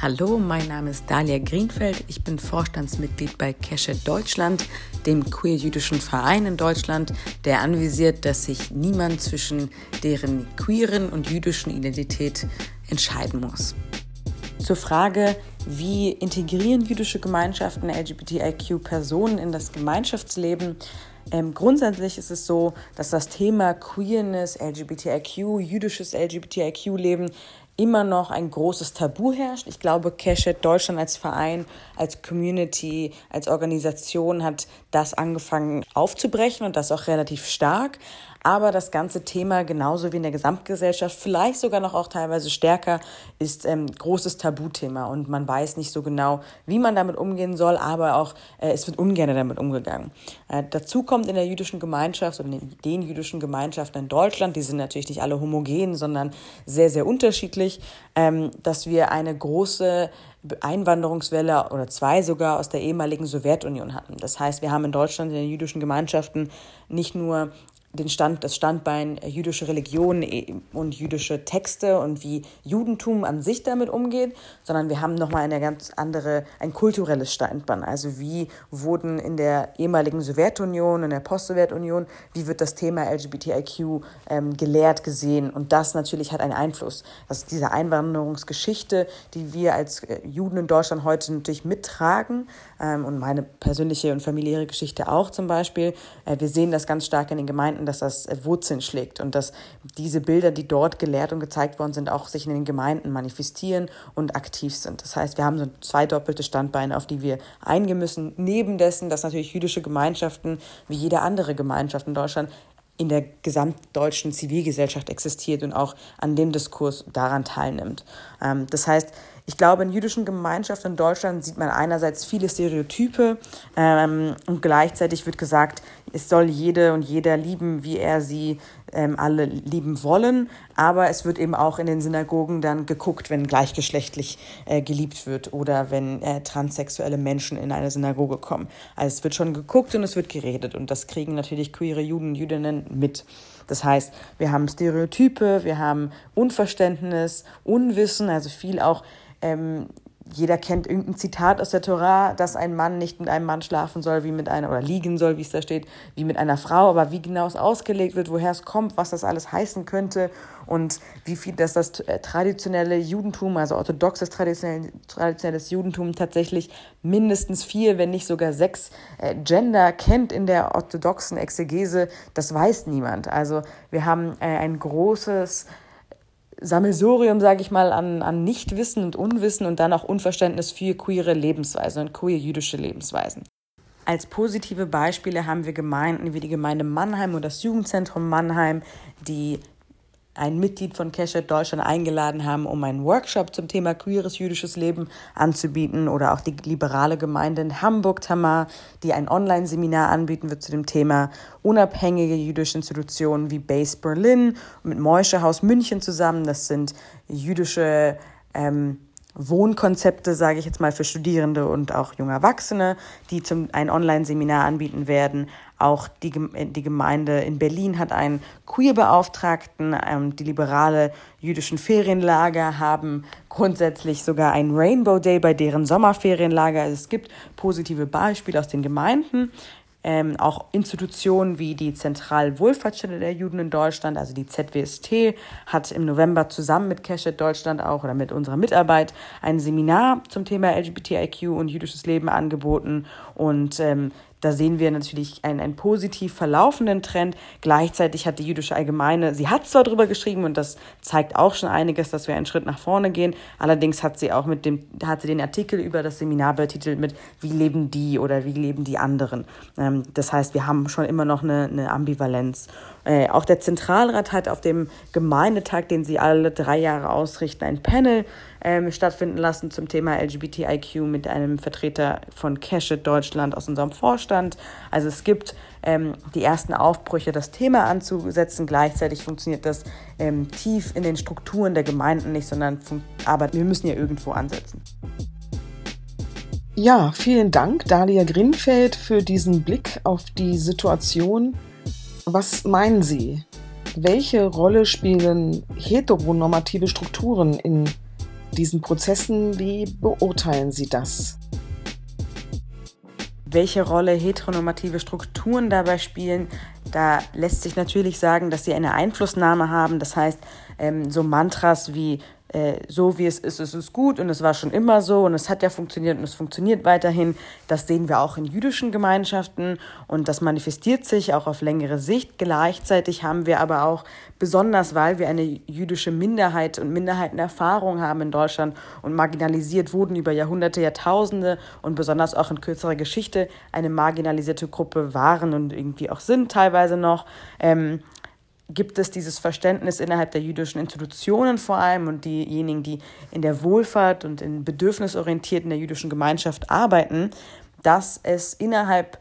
Hallo, mein Name ist Dalia Greenfeld. Ich bin Vorstandsmitglied bei Keshet Deutschland, dem queer-jüdischen Verein in Deutschland, der anvisiert, dass sich niemand zwischen deren queeren und jüdischen Identität entscheiden muss. Zur Frage, wie integrieren jüdische Gemeinschaften LGBTIQ-Personen in das Gemeinschaftsleben? Ähm, grundsätzlich ist es so, dass das Thema Queerness, LGBTIQ, jüdisches LGBTIQ-Leben immer noch ein großes Tabu herrscht. Ich glaube, Keshet Deutschland als Verein, als Community, als Organisation hat das angefangen aufzubrechen und das auch relativ stark aber das ganze Thema, genauso wie in der Gesamtgesellschaft, vielleicht sogar noch auch teilweise stärker, ist ähm, großes Tabuthema und man weiß nicht so genau, wie man damit umgehen soll, aber auch äh, es wird ungern damit umgegangen. Äh, dazu kommt in der jüdischen Gemeinschaft und in den jüdischen Gemeinschaften in Deutschland, die sind natürlich nicht alle homogen, sondern sehr, sehr unterschiedlich, ähm, dass wir eine große Einwanderungswelle oder zwei sogar aus der ehemaligen Sowjetunion hatten. Das heißt, wir haben in Deutschland in den jüdischen Gemeinschaften nicht nur den Stand, das Standbein äh, jüdische Religion äh, und jüdische Texte und wie Judentum an sich damit umgeht, sondern wir haben nochmal eine ganz andere, ein kulturelles Standbein. Also wie wurden in der ehemaligen Sowjetunion, in der Post-Sowjetunion, wie wird das Thema LGBTIQ ähm, gelehrt, gesehen? Und das natürlich hat einen Einfluss. Das ist diese Einwanderungsgeschichte, die wir als äh, Juden in Deutschland heute natürlich mittragen ähm, und meine persönliche und familiäre Geschichte auch zum Beispiel. Äh, wir sehen das ganz stark in den Gemeinden Gemeinden, dass das äh, Wurzeln schlägt und dass diese Bilder, die dort gelehrt und gezeigt worden sind, auch sich in den Gemeinden manifestieren und aktiv sind. Das heißt, wir haben so zwei doppelte Standbeine, auf die wir eingehen müssen. Neben dessen, dass natürlich jüdische Gemeinschaften, wie jede andere Gemeinschaft in Deutschland, in der gesamtdeutschen Zivilgesellschaft existiert und auch an dem Diskurs daran teilnimmt. Ähm, das heißt, ich glaube, in jüdischen Gemeinschaften in Deutschland sieht man einerseits viele Stereotype ähm, und gleichzeitig wird gesagt, es soll jede und jeder lieben, wie er sie ähm, alle lieben wollen. Aber es wird eben auch in den Synagogen dann geguckt, wenn gleichgeschlechtlich äh, geliebt wird oder wenn äh, transsexuelle Menschen in eine Synagoge kommen. Also es wird schon geguckt und es wird geredet und das kriegen natürlich queere Juden Jüdinnen mit. Das heißt, wir haben Stereotype, wir haben Unverständnis, Unwissen, also viel auch ähm, jeder kennt irgendein Zitat aus der Torah, dass ein Mann nicht mit einem Mann schlafen soll, wie mit einer, oder liegen soll, wie es da steht, wie mit einer Frau, aber wie genau es ausgelegt wird, woher es kommt, was das alles heißen könnte und wie viel, dass das äh, traditionelle Judentum, also orthodoxes traditionell, traditionelles Judentum tatsächlich mindestens vier, wenn nicht sogar sechs äh, Gender kennt in der orthodoxen Exegese, das weiß niemand. Also wir haben äh, ein großes Sammelsurium, sage ich mal, an, an Nichtwissen und Unwissen und dann auch Unverständnis für queere Lebensweisen und queer jüdische Lebensweisen. Als positive Beispiele haben wir Gemeinden wie die Gemeinde Mannheim und das Jugendzentrum Mannheim, die ein Mitglied von Keshet Deutschland eingeladen haben, um einen Workshop zum Thema queeres jüdisches Leben anzubieten oder auch die liberale Gemeinde in Hamburg, Tamar, die ein Online-Seminar anbieten wird zu dem Thema unabhängige jüdische Institutionen wie Base Berlin mit Moische München zusammen. Das sind jüdische ähm, Wohnkonzepte, sage ich jetzt mal, für Studierende und auch junge Erwachsene, die zum, ein Online-Seminar anbieten werden. Auch die, die Gemeinde in Berlin hat einen Queer-Beauftragten. Ähm, die liberale jüdischen Ferienlager haben grundsätzlich sogar einen Rainbow Day bei deren Sommerferienlager. Also es gibt positive Beispiele aus den Gemeinden ähm, auch Institutionen wie die Zentralwohlfahrtsstelle der Juden in Deutschland, also die ZWST, hat im November zusammen mit Keshet Deutschland auch oder mit unserer Mitarbeit ein Seminar zum Thema LGBTIQ und jüdisches Leben angeboten. Und ähm, da sehen wir natürlich einen, einen positiv verlaufenden Trend. Gleichzeitig hat die jüdische Allgemeine, sie hat zwar darüber geschrieben und das zeigt auch schon einiges, dass wir einen Schritt nach vorne gehen. Allerdings hat sie auch mit dem, hat sie den Artikel über das Seminar betitelt mit Wie leben die oder wie leben die anderen. Ähm, das heißt, wir haben schon immer noch eine, eine Ambivalenz. Äh, auch der Zentralrat hat auf dem Gemeindetag, den sie alle drei Jahre ausrichten, ein Panel ähm, stattfinden lassen zum Thema LGBTIQ mit einem Vertreter von Keshet Deutschland aus unserem Vorstand. Also es gibt ähm, die ersten Aufbrüche, das Thema anzusetzen. Gleichzeitig funktioniert das ähm, tief in den Strukturen der Gemeinden nicht, sondern aber wir müssen ja irgendwo ansetzen. Ja, vielen Dank, Dalia Grinfeld, für diesen Blick auf die Situation was meinen Sie? Welche Rolle spielen heteronormative Strukturen in diesen Prozessen? Wie beurteilen Sie das? Welche Rolle heteronormative Strukturen dabei spielen, da lässt sich natürlich sagen, dass sie eine Einflussnahme haben. Das heißt, ähm, so Mantras wie äh, so wie es ist, ist es gut und es war schon immer so und es hat ja funktioniert und es funktioniert weiterhin. Das sehen wir auch in jüdischen Gemeinschaften und das manifestiert sich auch auf längere Sicht. Gleichzeitig haben wir aber auch, besonders weil wir eine jüdische Minderheit und Minderheitenerfahrung haben in Deutschland und marginalisiert wurden über Jahrhunderte, Jahrtausende und besonders auch in kürzerer Geschichte eine marginalisierte Gruppe waren und irgendwie auch sind teilweise noch, ähm, gibt es dieses Verständnis innerhalb der jüdischen Institutionen vor allem und diejenigen, die in der Wohlfahrt und in bedürfnisorientierten der jüdischen Gemeinschaft arbeiten, dass es innerhalb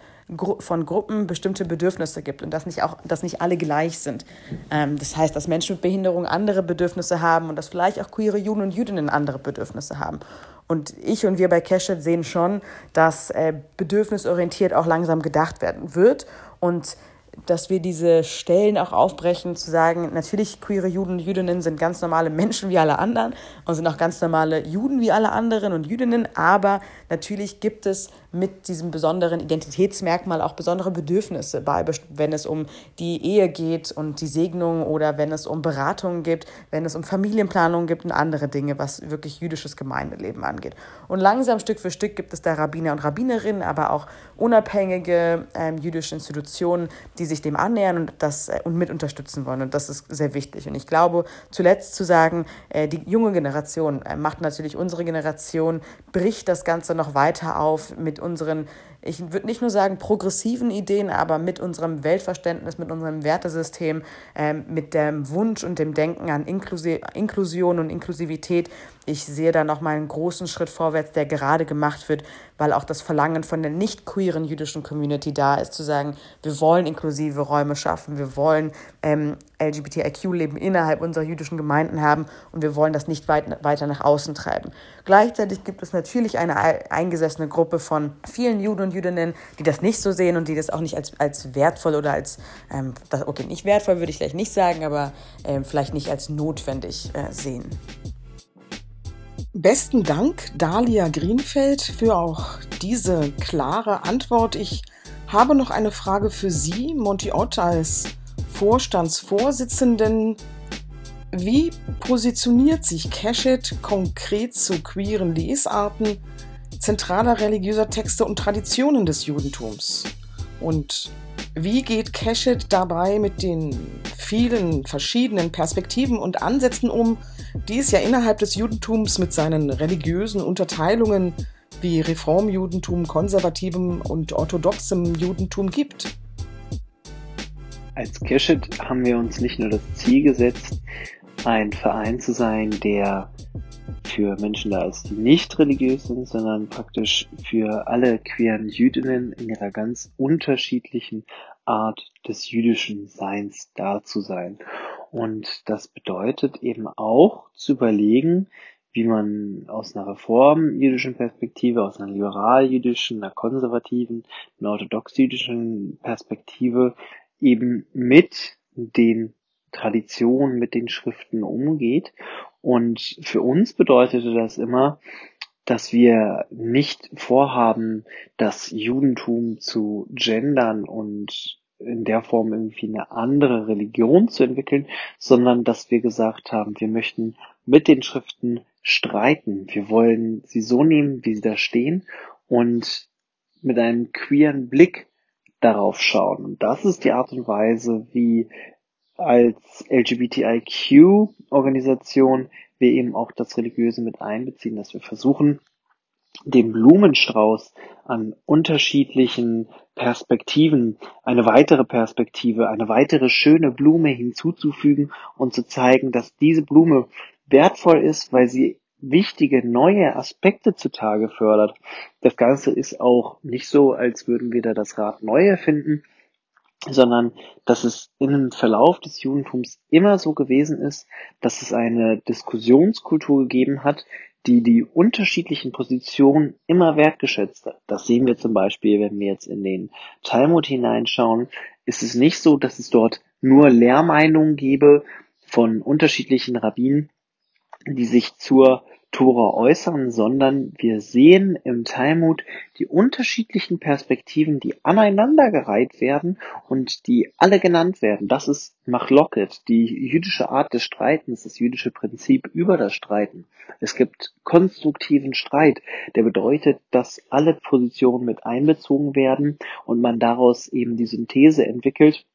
von Gruppen bestimmte Bedürfnisse gibt und dass nicht auch, dass nicht alle gleich sind. Ähm, das heißt, dass Menschen mit Behinderung andere Bedürfnisse haben und dass vielleicht auch queere Juden und Jüdinnen andere Bedürfnisse haben. Und ich und wir bei Keshet sehen schon, dass äh, bedürfnisorientiert auch langsam gedacht werden wird und dass wir diese Stellen auch aufbrechen, zu sagen, natürlich queere Juden und Jüdinnen sind ganz normale Menschen wie alle anderen und sind auch ganz normale Juden wie alle anderen und Jüdinnen, aber natürlich gibt es mit diesem besonderen Identitätsmerkmal auch besondere Bedürfnisse, bei, wenn es um die Ehe geht und die Segnung oder wenn es um Beratungen gibt, wenn es um Familienplanung gibt und andere Dinge, was wirklich jüdisches Gemeindeleben angeht. Und langsam Stück für Stück gibt es da Rabbiner und Rabbinerinnen, aber auch unabhängige ähm, jüdische Institutionen, die sich dem annähern und das äh, und mit unterstützen wollen. Und das ist sehr wichtig. Und ich glaube, zuletzt zu sagen, äh, die junge Generation äh, macht natürlich unsere Generation, bricht das Ganze noch weiter auf mit unseren ich würde nicht nur sagen progressiven Ideen, aber mit unserem Weltverständnis, mit unserem Wertesystem, ähm, mit dem Wunsch und dem Denken an Inklusi Inklusion und Inklusivität. Ich sehe da nochmal einen großen Schritt vorwärts, der gerade gemacht wird, weil auch das Verlangen von der nicht queeren jüdischen Community da ist, zu sagen, wir wollen inklusive Räume schaffen, wir wollen ähm, LGBTIQ-Leben innerhalb unserer jüdischen Gemeinden haben und wir wollen das nicht weit, weiter nach außen treiben. Gleichzeitig gibt es natürlich eine eingesessene Gruppe von vielen Juden und Jüdinnen, die das nicht so sehen und die das auch nicht als, als wertvoll oder als, ähm, das, okay, nicht wertvoll würde ich vielleicht nicht sagen, aber ähm, vielleicht nicht als notwendig äh, sehen. Besten Dank, Dalia Greenfeld, für auch diese klare Antwort. Ich habe noch eine Frage für Sie, Monty Ott, als Vorstandsvorsitzenden. Wie positioniert sich Cashit konkret zu queeren Lesarten zentraler religiöser Texte und Traditionen des Judentums? Und wie geht Cashit dabei mit den vielen verschiedenen Perspektiven und Ansätzen um, die es ja innerhalb des Judentums mit seinen religiösen Unterteilungen wie Reformjudentum, konservativem und orthodoxem Judentum gibt? Als Keshet haben wir uns nicht nur das Ziel gesetzt, ein Verein zu sein, der für Menschen da ist, die nicht religiös sind, sondern praktisch für alle queeren Jüdinnen in ihrer ganz unterschiedlichen Art des jüdischen Seins da zu sein. Und das bedeutet eben auch zu überlegen, wie man aus einer reform-jüdischen Perspektive, aus einer liberal-jüdischen, einer konservativen, einer orthodox-jüdischen Perspektive eben mit den Traditionen, mit den Schriften umgeht. Und für uns bedeutete das immer, dass wir nicht vorhaben, das Judentum zu gendern und in der Form irgendwie eine andere Religion zu entwickeln, sondern dass wir gesagt haben, wir möchten mit den Schriften streiten. Wir wollen sie so nehmen, wie sie da stehen und mit einem queeren Blick darauf schauen. Und das ist die Art und Weise, wie als LGBTIQ-Organisation wir eben auch das Religiöse mit einbeziehen, dass wir versuchen, dem Blumenstrauß an unterschiedlichen Perspektiven eine weitere Perspektive, eine weitere schöne Blume hinzuzufügen und zu zeigen, dass diese Blume wertvoll ist, weil sie wichtige neue Aspekte zutage fördert. Das Ganze ist auch nicht so, als würden wir da das Rad neu erfinden, sondern dass es in dem Verlauf des Judentums immer so gewesen ist, dass es eine Diskussionskultur gegeben hat, die die unterschiedlichen Positionen immer wertgeschätzt hat. Das sehen wir zum Beispiel, wenn wir jetzt in den Talmud hineinschauen, ist es nicht so, dass es dort nur Lehrmeinungen gäbe von unterschiedlichen Rabbinen, die sich zur Tora äußern, sondern wir sehen im Talmud die unterschiedlichen Perspektiven, die aneinandergereiht werden und die alle genannt werden. Das ist Machloket, die jüdische Art des Streitens, das jüdische Prinzip über das Streiten. Es gibt konstruktiven Streit, der bedeutet, dass alle Positionen mit einbezogen werden und man daraus eben die Synthese entwickelt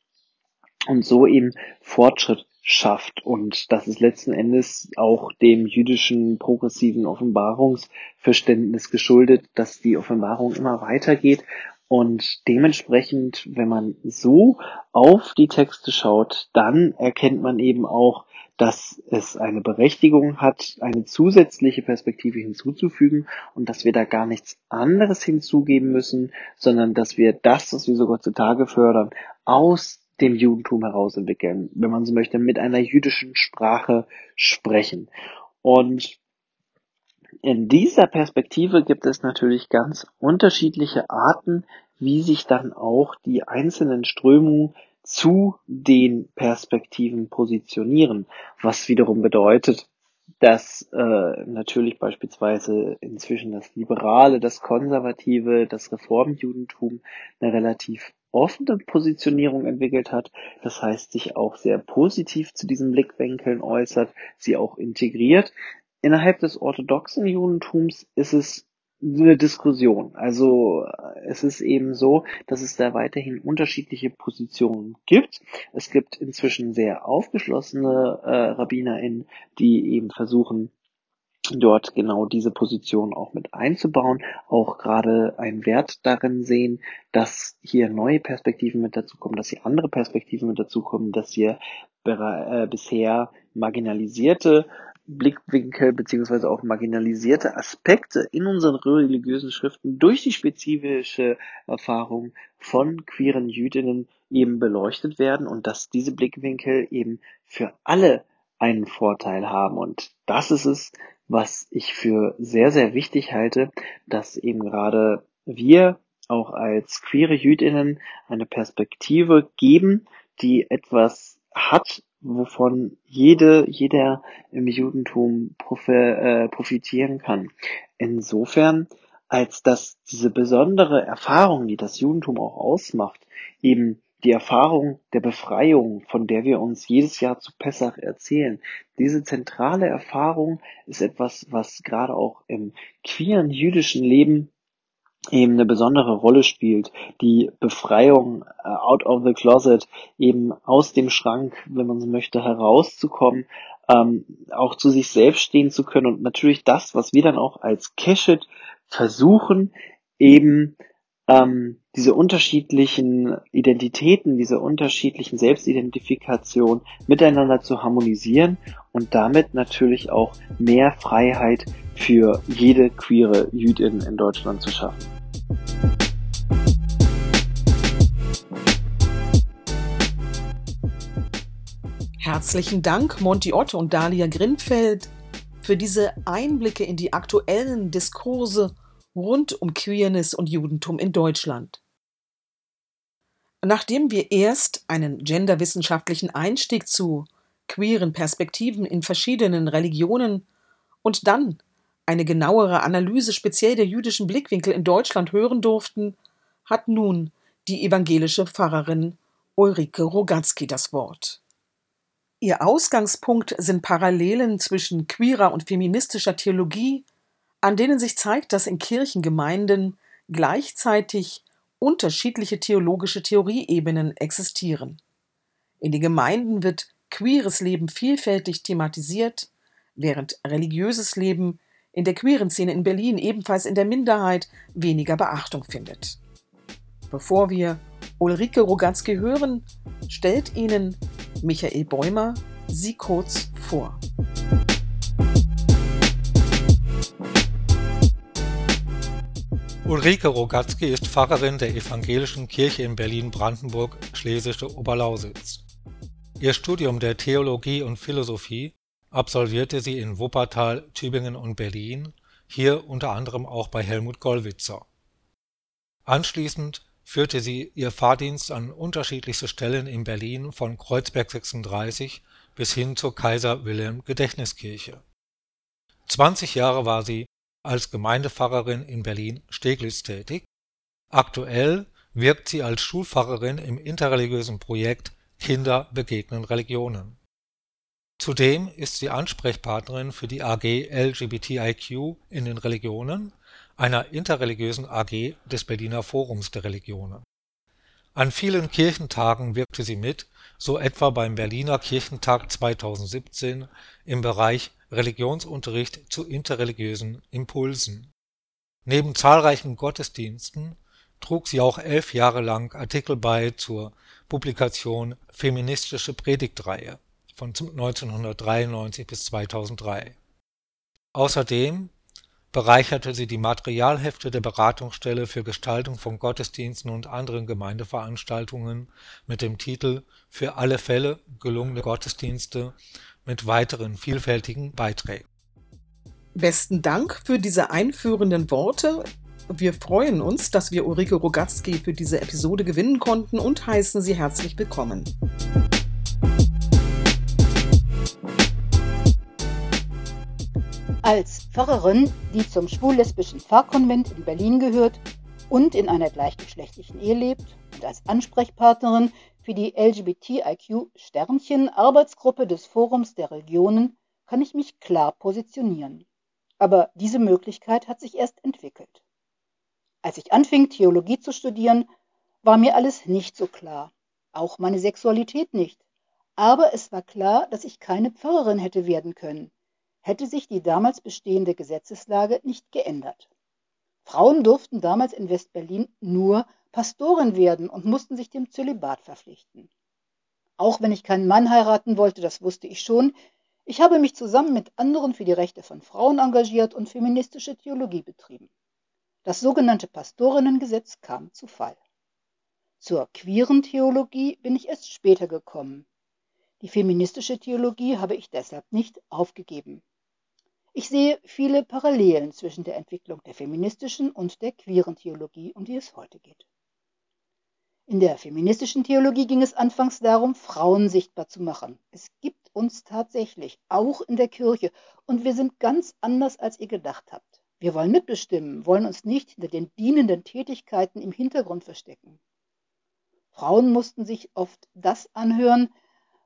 und so eben Fortschritt schafft. Und das ist letzten Endes auch dem jüdischen progressiven Offenbarungsverständnis geschuldet, dass die Offenbarung immer weitergeht. Und dementsprechend, wenn man so auf die Texte schaut, dann erkennt man eben auch, dass es eine Berechtigung hat, eine zusätzliche Perspektive hinzuzufügen und dass wir da gar nichts anderes hinzugeben müssen, sondern dass wir das, was wir sogar zutage fördern, aus dem Judentum heraus entwickeln, wenn man so möchte, mit einer jüdischen Sprache sprechen. Und in dieser Perspektive gibt es natürlich ganz unterschiedliche Arten, wie sich dann auch die einzelnen Strömungen zu den Perspektiven positionieren, was wiederum bedeutet, dass äh, natürlich beispielsweise inzwischen das Liberale, das Konservative, das Reformjudentum eine relativ offene Positionierung entwickelt hat, das heißt sich auch sehr positiv zu diesen Blickwinkeln äußert, sie auch integriert. Innerhalb des orthodoxen Judentums ist es eine Diskussion. Also es ist eben so, dass es da weiterhin unterschiedliche Positionen gibt. Es gibt inzwischen sehr aufgeschlossene äh, RabbinerInnen, die eben versuchen, dort genau diese Position auch mit einzubauen, auch gerade einen Wert darin sehen, dass hier neue Perspektiven mit dazukommen, dass hier andere Perspektiven mit dazukommen, dass hier äh, bisher marginalisierte Blickwinkel beziehungsweise auch marginalisierte Aspekte in unseren religiösen Schriften durch die spezifische Erfahrung von queeren Jüdinnen eben beleuchtet werden und dass diese Blickwinkel eben für alle einen Vorteil haben. Und das ist es, was ich für sehr, sehr wichtig halte, dass eben gerade wir auch als queere Jüdinnen eine Perspektive geben, die etwas hat, wovon jede, jeder im Judentum äh, profitieren kann. Insofern, als dass diese besondere Erfahrung, die das Judentum auch ausmacht, eben die Erfahrung der Befreiung, von der wir uns jedes Jahr zu Pessach erzählen. Diese zentrale Erfahrung ist etwas, was gerade auch im queeren jüdischen Leben eben eine besondere Rolle spielt. Die Befreiung uh, out of the closet, eben aus dem Schrank, wenn man so möchte, herauszukommen, ähm, auch zu sich selbst stehen zu können und natürlich das, was wir dann auch als Keshet versuchen, eben ähm, diese unterschiedlichen Identitäten, diese unterschiedlichen Selbstidentifikation miteinander zu harmonisieren und damit natürlich auch mehr Freiheit für jede queere Jüdin in Deutschland zu schaffen. Herzlichen Dank, Monty Otto und Dalia Grinfeld, für diese Einblicke in die aktuellen Diskurse rund um Queerness und Judentum in Deutschland. Nachdem wir erst einen genderwissenschaftlichen Einstieg zu queeren Perspektiven in verschiedenen Religionen und dann eine genauere Analyse speziell der jüdischen Blickwinkel in Deutschland hören durften, hat nun die evangelische Pfarrerin Ulrike Rogatzky das Wort. Ihr Ausgangspunkt sind Parallelen zwischen queerer und feministischer Theologie, an denen sich zeigt, dass in Kirchengemeinden gleichzeitig unterschiedliche theologische Theorieebenen existieren. In den Gemeinden wird queeres Leben vielfältig thematisiert, während religiöses Leben in der queeren Szene in Berlin ebenfalls in der Minderheit weniger Beachtung findet. Bevor wir Ulrike Rogatzky hören, stellt Ihnen Michael Bäumer sie kurz vor. Ulrike Rogatzky ist Pfarrerin der Evangelischen Kirche in Berlin-Brandenburg, Schlesische Oberlausitz. Ihr Studium der Theologie und Philosophie absolvierte sie in Wuppertal, Tübingen und Berlin, hier unter anderem auch bei Helmut Gollwitzer. Anschließend führte sie ihr Fahrdienst an unterschiedlichste Stellen in Berlin von Kreuzberg 36 bis hin zur Kaiser Wilhelm Gedächtniskirche. 20 Jahre war sie als Gemeindepfarrerin in Berlin-Steglitz tätig. Aktuell wirkt sie als Schulpfarrerin im interreligiösen Projekt Kinder begegnen Religionen Zudem ist sie Ansprechpartnerin für die AG LGBTIQ in den Religionen, einer interreligiösen AG des Berliner Forums der Religionen. An vielen Kirchentagen wirkte sie mit, so etwa beim Berliner Kirchentag 2017 im Bereich Religionsunterricht zu interreligiösen Impulsen. Neben zahlreichen Gottesdiensten trug sie auch elf Jahre lang Artikel bei zur Publikation Feministische Predigtreihe von 1993 bis 2003. Außerdem bereicherte sie die Materialhefte der Beratungsstelle für Gestaltung von Gottesdiensten und anderen Gemeindeveranstaltungen mit dem Titel Für alle Fälle gelungene Gottesdienste mit weiteren vielfältigen Beiträgen. Besten Dank für diese einführenden Worte. Wir freuen uns, dass wir Ulrike Rogatzky für diese Episode gewinnen konnten und heißen Sie herzlich willkommen. Als Pfarrerin, die zum schwul-lesbischen Pfarrkonvent in Berlin gehört und in einer gleichgeschlechtlichen Ehe lebt und als Ansprechpartnerin für die LGBTIQ-Sternchen-Arbeitsgruppe des Forums der Regionen kann ich mich klar positionieren. Aber diese Möglichkeit hat sich erst entwickelt. anfing, Theologie zu studieren, war mir alles nicht so klar, auch meine Sexualität nicht. Aber es war klar, dass ich keine Pfarrerin hätte werden können, hätte sich die damals bestehende Gesetzeslage nicht geändert. Frauen durften damals in Westberlin nur Pastorin werden und mussten sich dem Zölibat verpflichten. Auch wenn ich keinen Mann heiraten wollte, das wusste ich schon, ich habe mich zusammen mit anderen für die Rechte von Frauen engagiert und feministische Theologie betrieben. Das sogenannte Pastorinnengesetz kam zu Fall. Zur queeren Theologie bin ich erst später gekommen. Die feministische Theologie habe ich deshalb nicht aufgegeben. Ich sehe viele Parallelen zwischen der Entwicklung der feministischen und der queeren Theologie, um die es heute geht. In der feministischen Theologie ging es anfangs darum, Frauen sichtbar zu machen. Es gibt uns tatsächlich, auch in der Kirche, und wir sind ganz anders, als ihr gedacht habt. Wir wollen mitbestimmen, wollen uns nicht hinter den dienenden Tätigkeiten im Hintergrund verstecken. Frauen mussten sich oft das anhören,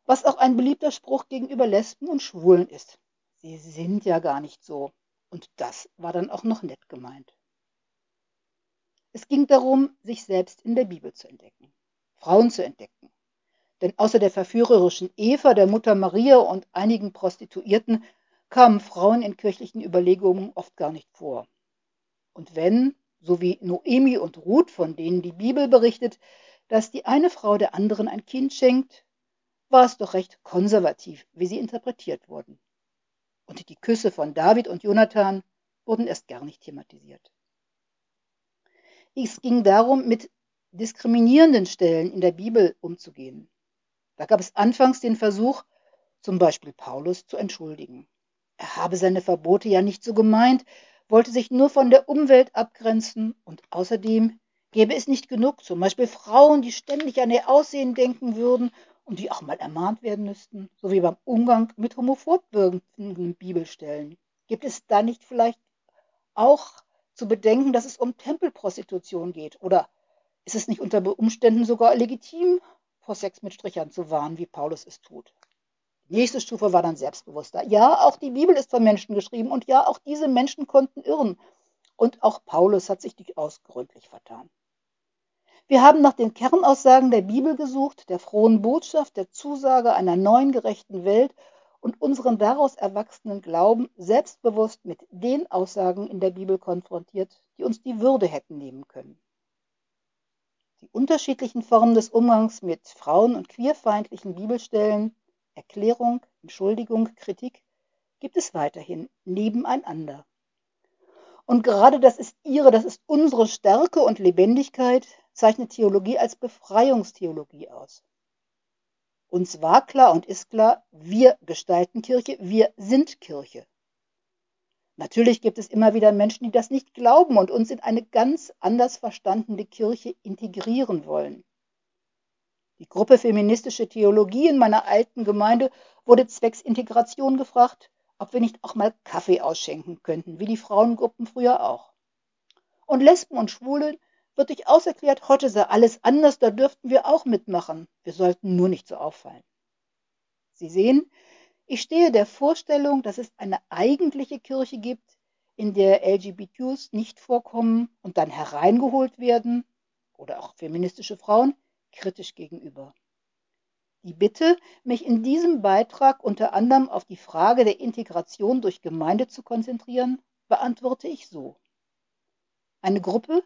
was auch ein beliebter Spruch gegenüber Lesben und Schwulen ist. Sie sind ja gar nicht so. Und das war dann auch noch nett gemeint. Es ging darum, sich selbst in der Bibel zu entdecken, Frauen zu entdecken. Denn außer der verführerischen Eva, der Mutter Maria und einigen Prostituierten kamen Frauen in kirchlichen Überlegungen oft gar nicht vor. Und wenn, so wie Noemi und Ruth, von denen die Bibel berichtet, dass die eine Frau der anderen ein Kind schenkt, war es doch recht konservativ, wie sie interpretiert wurden. Und die Küsse von David und Jonathan wurden erst gar nicht thematisiert. Es ging darum, mit diskriminierenden Stellen in der Bibel umzugehen. Da gab es anfangs den Versuch, zum Beispiel Paulus zu entschuldigen. Er habe seine Verbote ja nicht so gemeint, wollte sich nur von der Umwelt abgrenzen und außerdem gäbe es nicht genug, zum Beispiel Frauen, die ständig an ihr Aussehen denken würden und die auch mal ermahnt werden müssten, so wie beim Umgang mit homophob wirkenden Bibelstellen. Gibt es da nicht vielleicht auch zu bedenken, dass es um Tempelprostitution geht? Oder ist es nicht unter Umständen sogar legitim, vor Sex mit Strichern zu warnen, wie Paulus es tut? Nächste Stufe war dann selbstbewusster. Ja, auch die Bibel ist von Menschen geschrieben und ja, auch diese Menschen konnten irren. Und auch Paulus hat sich durchaus gründlich vertan. Wir haben nach den Kernaussagen der Bibel gesucht, der frohen Botschaft, der Zusage einer neuen gerechten Welt und unseren daraus erwachsenen Glauben selbstbewusst mit den Aussagen in der Bibel konfrontiert, die uns die Würde hätten nehmen können. Die unterschiedlichen Formen des Umgangs mit frauen- und queerfeindlichen Bibelstellen Erklärung, Entschuldigung, Kritik gibt es weiterhin nebeneinander. Und gerade das ist ihre, das ist unsere Stärke und Lebendigkeit, zeichnet Theologie als Befreiungstheologie aus. Uns war klar und ist klar, wir gestalten Kirche, wir sind Kirche. Natürlich gibt es immer wieder Menschen, die das nicht glauben und uns in eine ganz anders verstandene Kirche integrieren wollen. Die Gruppe Feministische Theologie in meiner alten Gemeinde wurde zwecks Integration gefragt, ob wir nicht auch mal Kaffee ausschenken könnten, wie die Frauengruppen früher auch. Und Lesben und Schwulen wird durchaus erklärt, heute sei alles anders, da dürften wir auch mitmachen. Wir sollten nur nicht so auffallen. Sie sehen, ich stehe der Vorstellung, dass es eine eigentliche Kirche gibt, in der LGBTQs nicht vorkommen und dann hereingeholt werden, oder auch feministische Frauen, kritisch gegenüber. Die Bitte, mich in diesem Beitrag unter anderem auf die Frage der Integration durch Gemeinde zu konzentrieren, beantworte ich so. Eine Gruppe,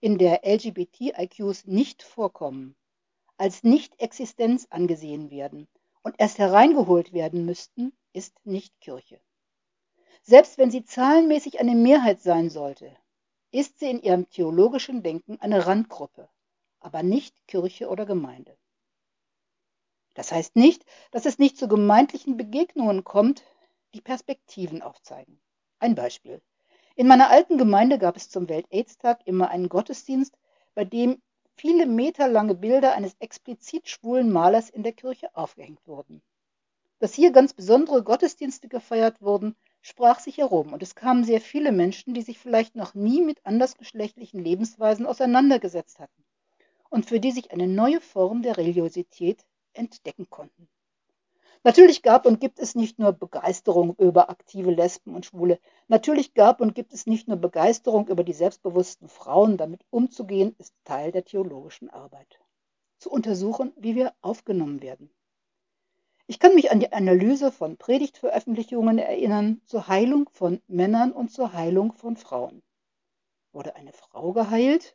in der LGBTIQs nicht vorkommen, als Nicht-Existenz angesehen werden und erst hereingeholt werden müssten, ist nicht Kirche. Selbst wenn sie zahlenmäßig eine Mehrheit sein sollte, ist sie in ihrem theologischen Denken eine Randgruppe, aber nicht Kirche oder Gemeinde. Das heißt nicht, dass es nicht zu gemeindlichen Begegnungen kommt, die Perspektiven aufzeigen. Ein Beispiel. In meiner alten Gemeinde gab es zum Welt-Aids-Tag immer einen Gottesdienst, bei dem viele meterlange Bilder eines explizit schwulen Malers in der Kirche aufgehängt wurden. Dass hier ganz besondere Gottesdienste gefeiert wurden, sprach sich herum und es kamen sehr viele Menschen, die sich vielleicht noch nie mit andersgeschlechtlichen Lebensweisen auseinandergesetzt hatten und für die sich eine neue Form der Religiosität entdecken konnten. Natürlich gab und gibt es nicht nur Begeisterung über aktive Lesben und Schwule. Natürlich gab und gibt es nicht nur Begeisterung über die selbstbewussten Frauen. Damit umzugehen, ist Teil der theologischen Arbeit. Zu untersuchen, wie wir aufgenommen werden. Ich kann mich an die Analyse von Predigtveröffentlichungen erinnern zur Heilung von Männern und zur Heilung von Frauen. Wurde eine Frau geheilt,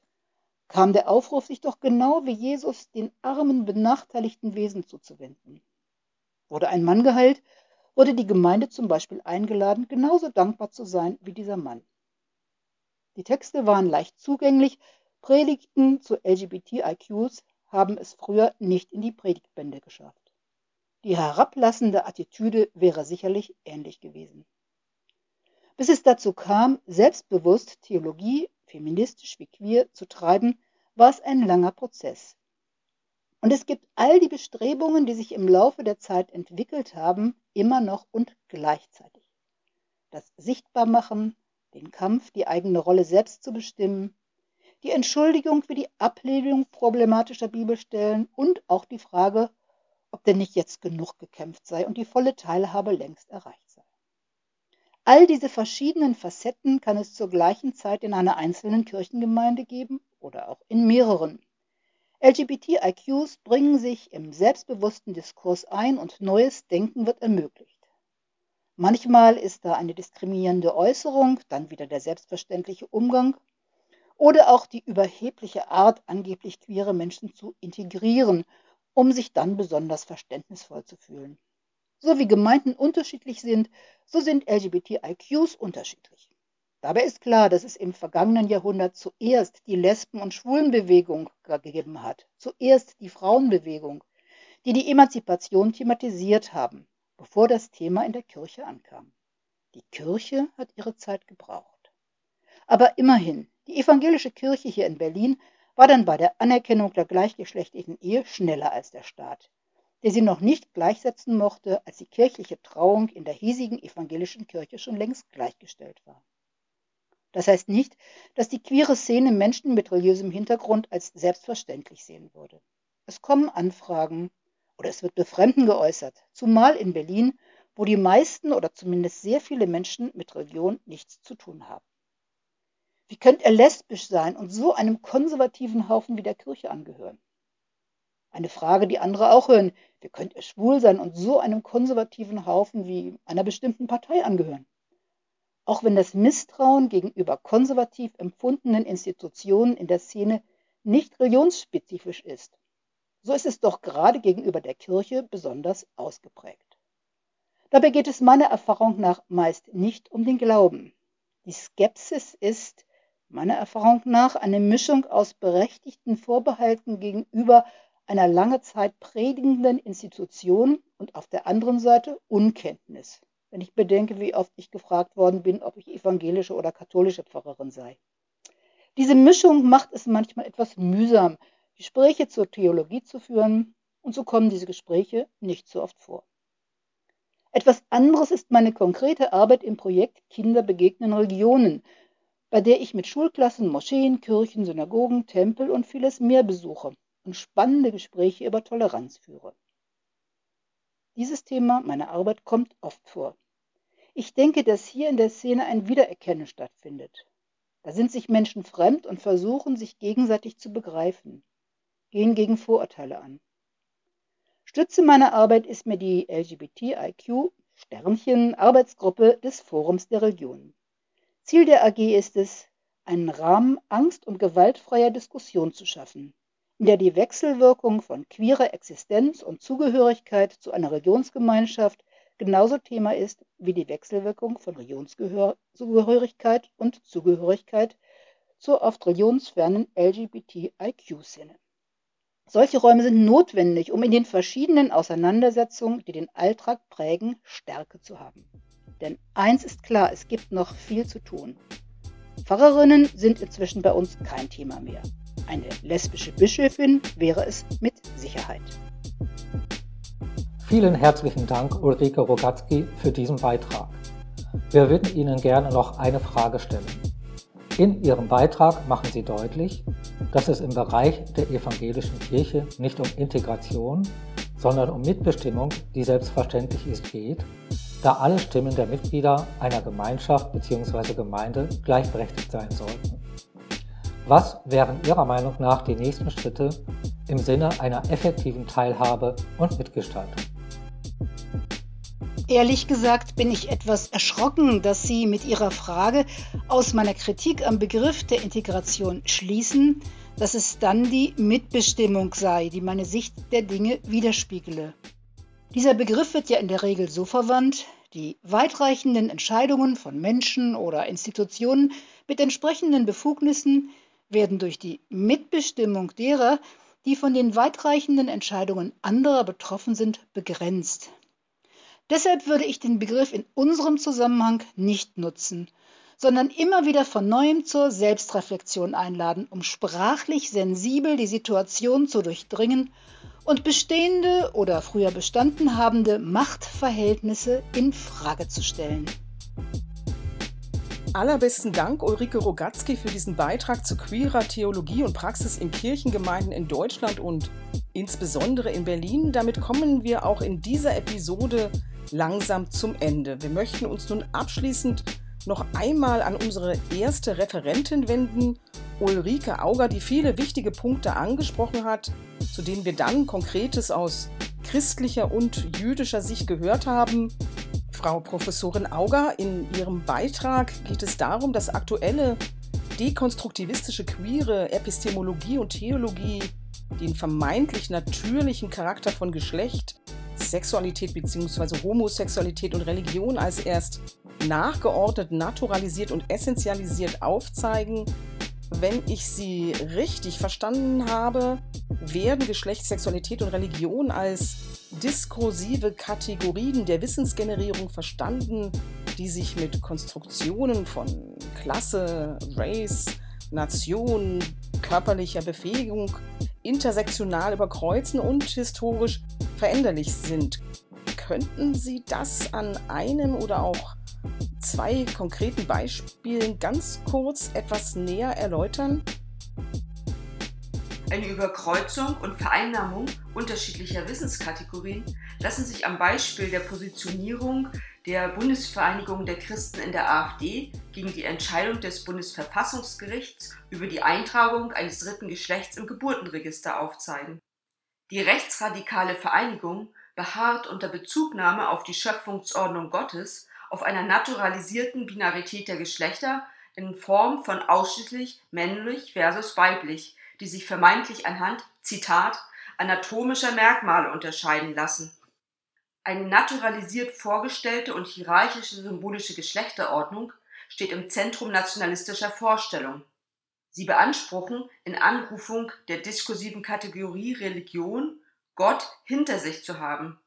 kam der Aufruf, sich doch genau wie Jesus den armen, benachteiligten Wesen zuzuwenden. Wurde ein Mann geheilt, wurde die Gemeinde zum Beispiel eingeladen, genauso dankbar zu sein wie dieser Mann. Die Texte waren leicht zugänglich, Predigten zu LGBTIQs haben es früher nicht in die Predigtbände geschafft. Die herablassende Attitüde wäre sicherlich ähnlich gewesen. Bis es dazu kam, selbstbewusst Theologie, feministisch wie queer, zu treiben, war es ein langer Prozess. Und es gibt all die Bestrebungen, die sich im Laufe der Zeit entwickelt haben, immer noch und gleichzeitig. Das Sichtbarmachen, den Kampf, die eigene Rolle selbst zu bestimmen, die Entschuldigung für die Ablehnung problematischer Bibelstellen und auch die Frage, ob denn nicht jetzt genug gekämpft sei und die volle Teilhabe längst erreicht sei. All diese verschiedenen Facetten kann es zur gleichen Zeit in einer einzelnen Kirchengemeinde geben oder auch in mehreren. LGBTIQs bringen sich im selbstbewussten Diskurs ein und neues Denken wird ermöglicht. Manchmal ist da eine diskriminierende Äußerung, dann wieder der selbstverständliche Umgang oder auch die überhebliche Art, angeblich queere Menschen zu integrieren, um sich dann besonders verständnisvoll zu fühlen. So wie Gemeinden unterschiedlich sind, so sind LGBTIQs unterschiedlich. Dabei ist klar, dass es im vergangenen Jahrhundert zuerst die Lesben- und Schwulenbewegung gegeben hat, zuerst die Frauenbewegung, die die Emanzipation thematisiert haben, bevor das Thema in der Kirche ankam. Die Kirche hat ihre Zeit gebraucht. Aber immerhin, die evangelische Kirche hier in Berlin war dann bei der Anerkennung der gleichgeschlechtlichen Ehe schneller als der Staat, der sie noch nicht gleichsetzen mochte, als die kirchliche Trauung in der hiesigen evangelischen Kirche schon längst gleichgestellt war. Das heißt nicht, dass die queere Szene Menschen mit religiösem Hintergrund als selbstverständlich sehen würde. Es kommen Anfragen oder es wird Befremden geäußert, zumal in Berlin, wo die meisten oder zumindest sehr viele Menschen mit Religion nichts zu tun haben. Wie könnt ihr lesbisch sein und so einem konservativen Haufen wie der Kirche angehören? Eine Frage, die andere auch hören. Wie könnt ihr schwul sein und so einem konservativen Haufen wie einer bestimmten Partei angehören? Auch wenn das Misstrauen gegenüber konservativ empfundenen Institutionen in der Szene nicht religionsspezifisch ist, so ist es doch gerade gegenüber der Kirche besonders ausgeprägt. Dabei geht es meiner Erfahrung nach meist nicht um den Glauben. Die Skepsis ist, meiner Erfahrung nach, eine Mischung aus berechtigten Vorbehalten gegenüber einer lange Zeit predigenden Institution und auf der anderen Seite Unkenntnis wenn ich bedenke, wie oft ich gefragt worden bin, ob ich evangelische oder katholische Pfarrerin sei. Diese Mischung macht es manchmal etwas mühsam, Gespräche zur Theologie zu führen, und so kommen diese Gespräche nicht so oft vor. Etwas anderes ist meine konkrete Arbeit im Projekt Kinder begegnen Religionen, bei der ich mit Schulklassen Moscheen, Kirchen, Synagogen, Tempel und vieles mehr besuche und spannende Gespräche über Toleranz führe. Dieses Thema meiner Arbeit kommt oft vor. Ich denke, dass hier in der Szene ein Wiedererkennen stattfindet. Da sind sich Menschen fremd und versuchen, sich gegenseitig zu begreifen, gehen gegen Vorurteile an. Stütze meiner Arbeit ist mir die LGBTIQ Sternchen Arbeitsgruppe des Forums der Religionen. Ziel der AG ist es, einen Rahmen angst- und gewaltfreier Diskussion zu schaffen, in der die Wechselwirkung von queerer Existenz und Zugehörigkeit zu einer Religionsgemeinschaft genauso Thema ist wie die Wechselwirkung von Religionszugehörigkeit und Zugehörigkeit zur oft religionsfernen LGBTIQ-Szene. Solche Räume sind notwendig, um in den verschiedenen Auseinandersetzungen, die den Alltag prägen, Stärke zu haben. Denn eins ist klar, es gibt noch viel zu tun. Pfarrerinnen sind inzwischen bei uns kein Thema mehr. Eine lesbische Bischöfin wäre es mit Sicherheit. Vielen herzlichen Dank, Ulrike Rogatzky, für diesen Beitrag. Wir würden Ihnen gerne noch eine Frage stellen. In Ihrem Beitrag machen Sie deutlich, dass es im Bereich der evangelischen Kirche nicht um Integration, sondern um Mitbestimmung, die selbstverständlich ist, geht, da alle Stimmen der Mitglieder einer Gemeinschaft bzw. Gemeinde gleichberechtigt sein sollten. Was wären Ihrer Meinung nach die nächsten Schritte im Sinne einer effektiven Teilhabe und Mitgestaltung? Ehrlich gesagt bin ich etwas erschrocken, dass Sie mit Ihrer Frage aus meiner Kritik am Begriff der Integration schließen, dass es dann die Mitbestimmung sei, die meine Sicht der Dinge widerspiegele. Dieser Begriff wird ja in der Regel so verwandt, die weitreichenden Entscheidungen von Menschen oder Institutionen mit entsprechenden Befugnissen werden durch die Mitbestimmung derer, die von den weitreichenden Entscheidungen anderer betroffen sind, begrenzt. Deshalb würde ich den Begriff in unserem Zusammenhang nicht nutzen, sondern immer wieder von neuem zur Selbstreflexion einladen, um sprachlich sensibel die Situation zu durchdringen und bestehende oder früher bestanden habende Machtverhältnisse in Frage zu stellen. Allerbesten Dank, Ulrike Rogatzky, für diesen Beitrag zu queerer Theologie und Praxis in Kirchengemeinden in Deutschland und insbesondere in Berlin. Damit kommen wir auch in dieser Episode langsam zum Ende. Wir möchten uns nun abschließend noch einmal an unsere erste Referentin wenden, Ulrike Auger, die viele wichtige Punkte angesprochen hat, zu denen wir dann Konkretes aus christlicher und jüdischer Sicht gehört haben. Frau Professorin Auger, in Ihrem Beitrag geht es darum, dass aktuelle dekonstruktivistische queere Epistemologie und Theologie den vermeintlich natürlichen Charakter von Geschlecht Sexualität bzw. Homosexualität und Religion als erst nachgeordnet, naturalisiert und essentialisiert aufzeigen. Wenn ich sie richtig verstanden habe, werden Geschlecht, Sexualität und Religion als diskursive Kategorien der Wissensgenerierung verstanden, die sich mit Konstruktionen von Klasse, Race, Nation, körperlicher Befähigung intersektional überkreuzen und historisch veränderlich sind. Könnten Sie das an einem oder auch zwei konkreten Beispielen ganz kurz etwas näher erläutern? Eine Überkreuzung und Vereinnahmung unterschiedlicher Wissenskategorien lassen sich am Beispiel der Positionierung der Bundesvereinigung der Christen in der AfD gegen die Entscheidung des Bundesverfassungsgerichts über die Eintragung eines dritten Geschlechts im Geburtenregister aufzeigen. Die rechtsradikale Vereinigung beharrt unter Bezugnahme auf die Schöpfungsordnung Gottes auf einer naturalisierten Binarität der Geschlechter in Form von ausschließlich männlich versus weiblich, die sich vermeintlich anhand, Zitat, anatomischer Merkmale unterscheiden lassen. Eine naturalisiert vorgestellte und hierarchische symbolische Geschlechterordnung steht im Zentrum nationalistischer Vorstellung. Sie beanspruchen in Anrufung der diskursiven Kategorie Religion Gott hinter sich zu haben.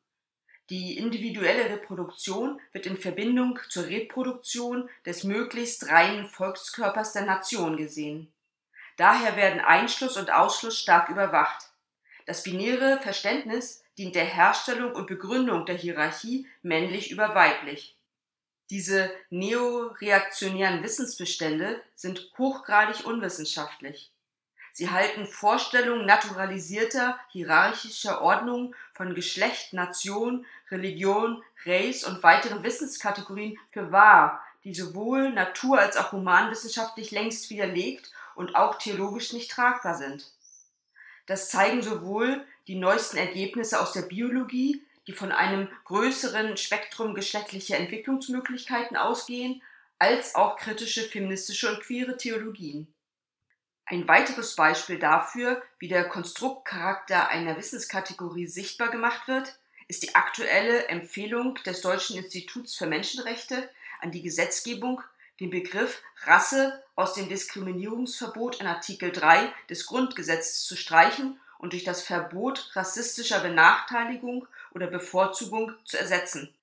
Die individuelle Reproduktion wird in Verbindung zur Reproduktion des möglichst reinen Volkskörpers der Nation gesehen. Daher werden Einschluss und Ausschluss stark überwacht. Das binäre Verständnis dient der Herstellung und Begründung der Hierarchie männlich über weiblich. Diese neoreaktionären Wissensbestände sind hochgradig unwissenschaftlich. Sie halten Vorstellungen naturalisierter, hierarchischer Ordnung von Geschlecht, Nation, Religion, Race und weiteren Wissenskategorien für wahr, die sowohl natur- als auch humanwissenschaftlich längst widerlegt und auch theologisch nicht tragbar sind. Das zeigen sowohl die neuesten Ergebnisse aus der Biologie die von einem größeren Spektrum geschlechtlicher Entwicklungsmöglichkeiten ausgehen, als auch kritische feministische und queere Theologien. Ein weiteres Beispiel dafür, wie der Konstruktcharakter einer Wissenskategorie sichtbar gemacht wird, ist die aktuelle Empfehlung des Deutschen Instituts für Menschenrechte an die Gesetzgebung, den Begriff Rasse aus dem Diskriminierungsverbot in Artikel 3 des Grundgesetzes zu streichen und durch das Verbot rassistischer Benachteiligung oder Bevorzugung zu ersetzen.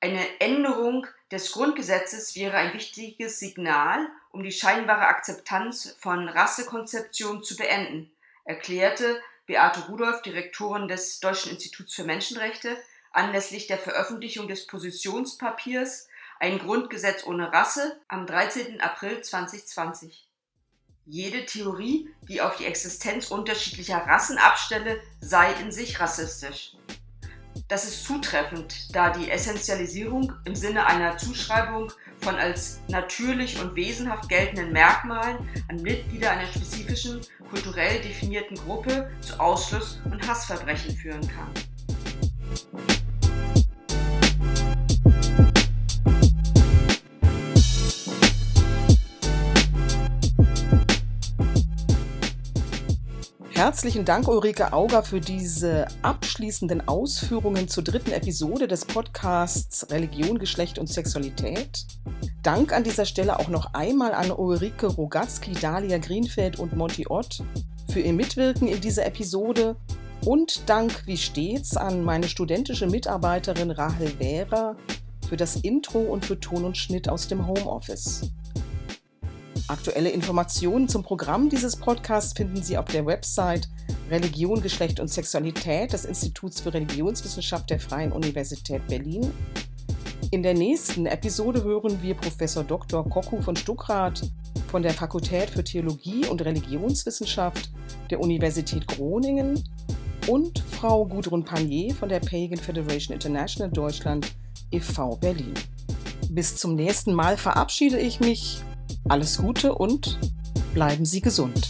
Eine Änderung des Grundgesetzes wäre ein wichtiges Signal, um die scheinbare Akzeptanz von Rassekonzeption zu beenden, erklärte Beate Rudolph, Direktorin des Deutschen Instituts für Menschenrechte, anlässlich der Veröffentlichung des Positionspapiers Ein Grundgesetz ohne Rasse am 13. April 2020. Jede Theorie, die auf die Existenz unterschiedlicher Rassen abstelle, sei in sich rassistisch. Das ist zutreffend, da die Essentialisierung im Sinne einer Zuschreibung von als natürlich und wesenhaft geltenden Merkmalen an Mitglieder einer spezifischen, kulturell definierten Gruppe zu Ausschluss und Hassverbrechen führen kann. Herzlichen Dank, Ulrike Auger, für diese abschließenden Ausführungen zur dritten Episode des Podcasts Religion, Geschlecht und Sexualität. Dank an dieser Stelle auch noch einmal an Ulrike Rogatzky, Dalia Greenfeld und Monty Ott für ihr Mitwirken in dieser Episode und Dank wie stets an meine studentische Mitarbeiterin Rahel Währer für das Intro und für Ton und Schnitt aus dem Homeoffice. Aktuelle Informationen zum Programm dieses Podcasts finden Sie auf der Website Religion, Geschlecht und Sexualität des Instituts für Religionswissenschaft der Freien Universität Berlin. In der nächsten Episode hören wir Professor Dr. Koku von Stuckrad von der Fakultät für Theologie und Religionswissenschaft der Universität Groningen und Frau Gudrun Panier von der Pagan Federation International Deutschland e.V. Berlin. Bis zum nächsten Mal verabschiede ich mich alles Gute und bleiben Sie gesund.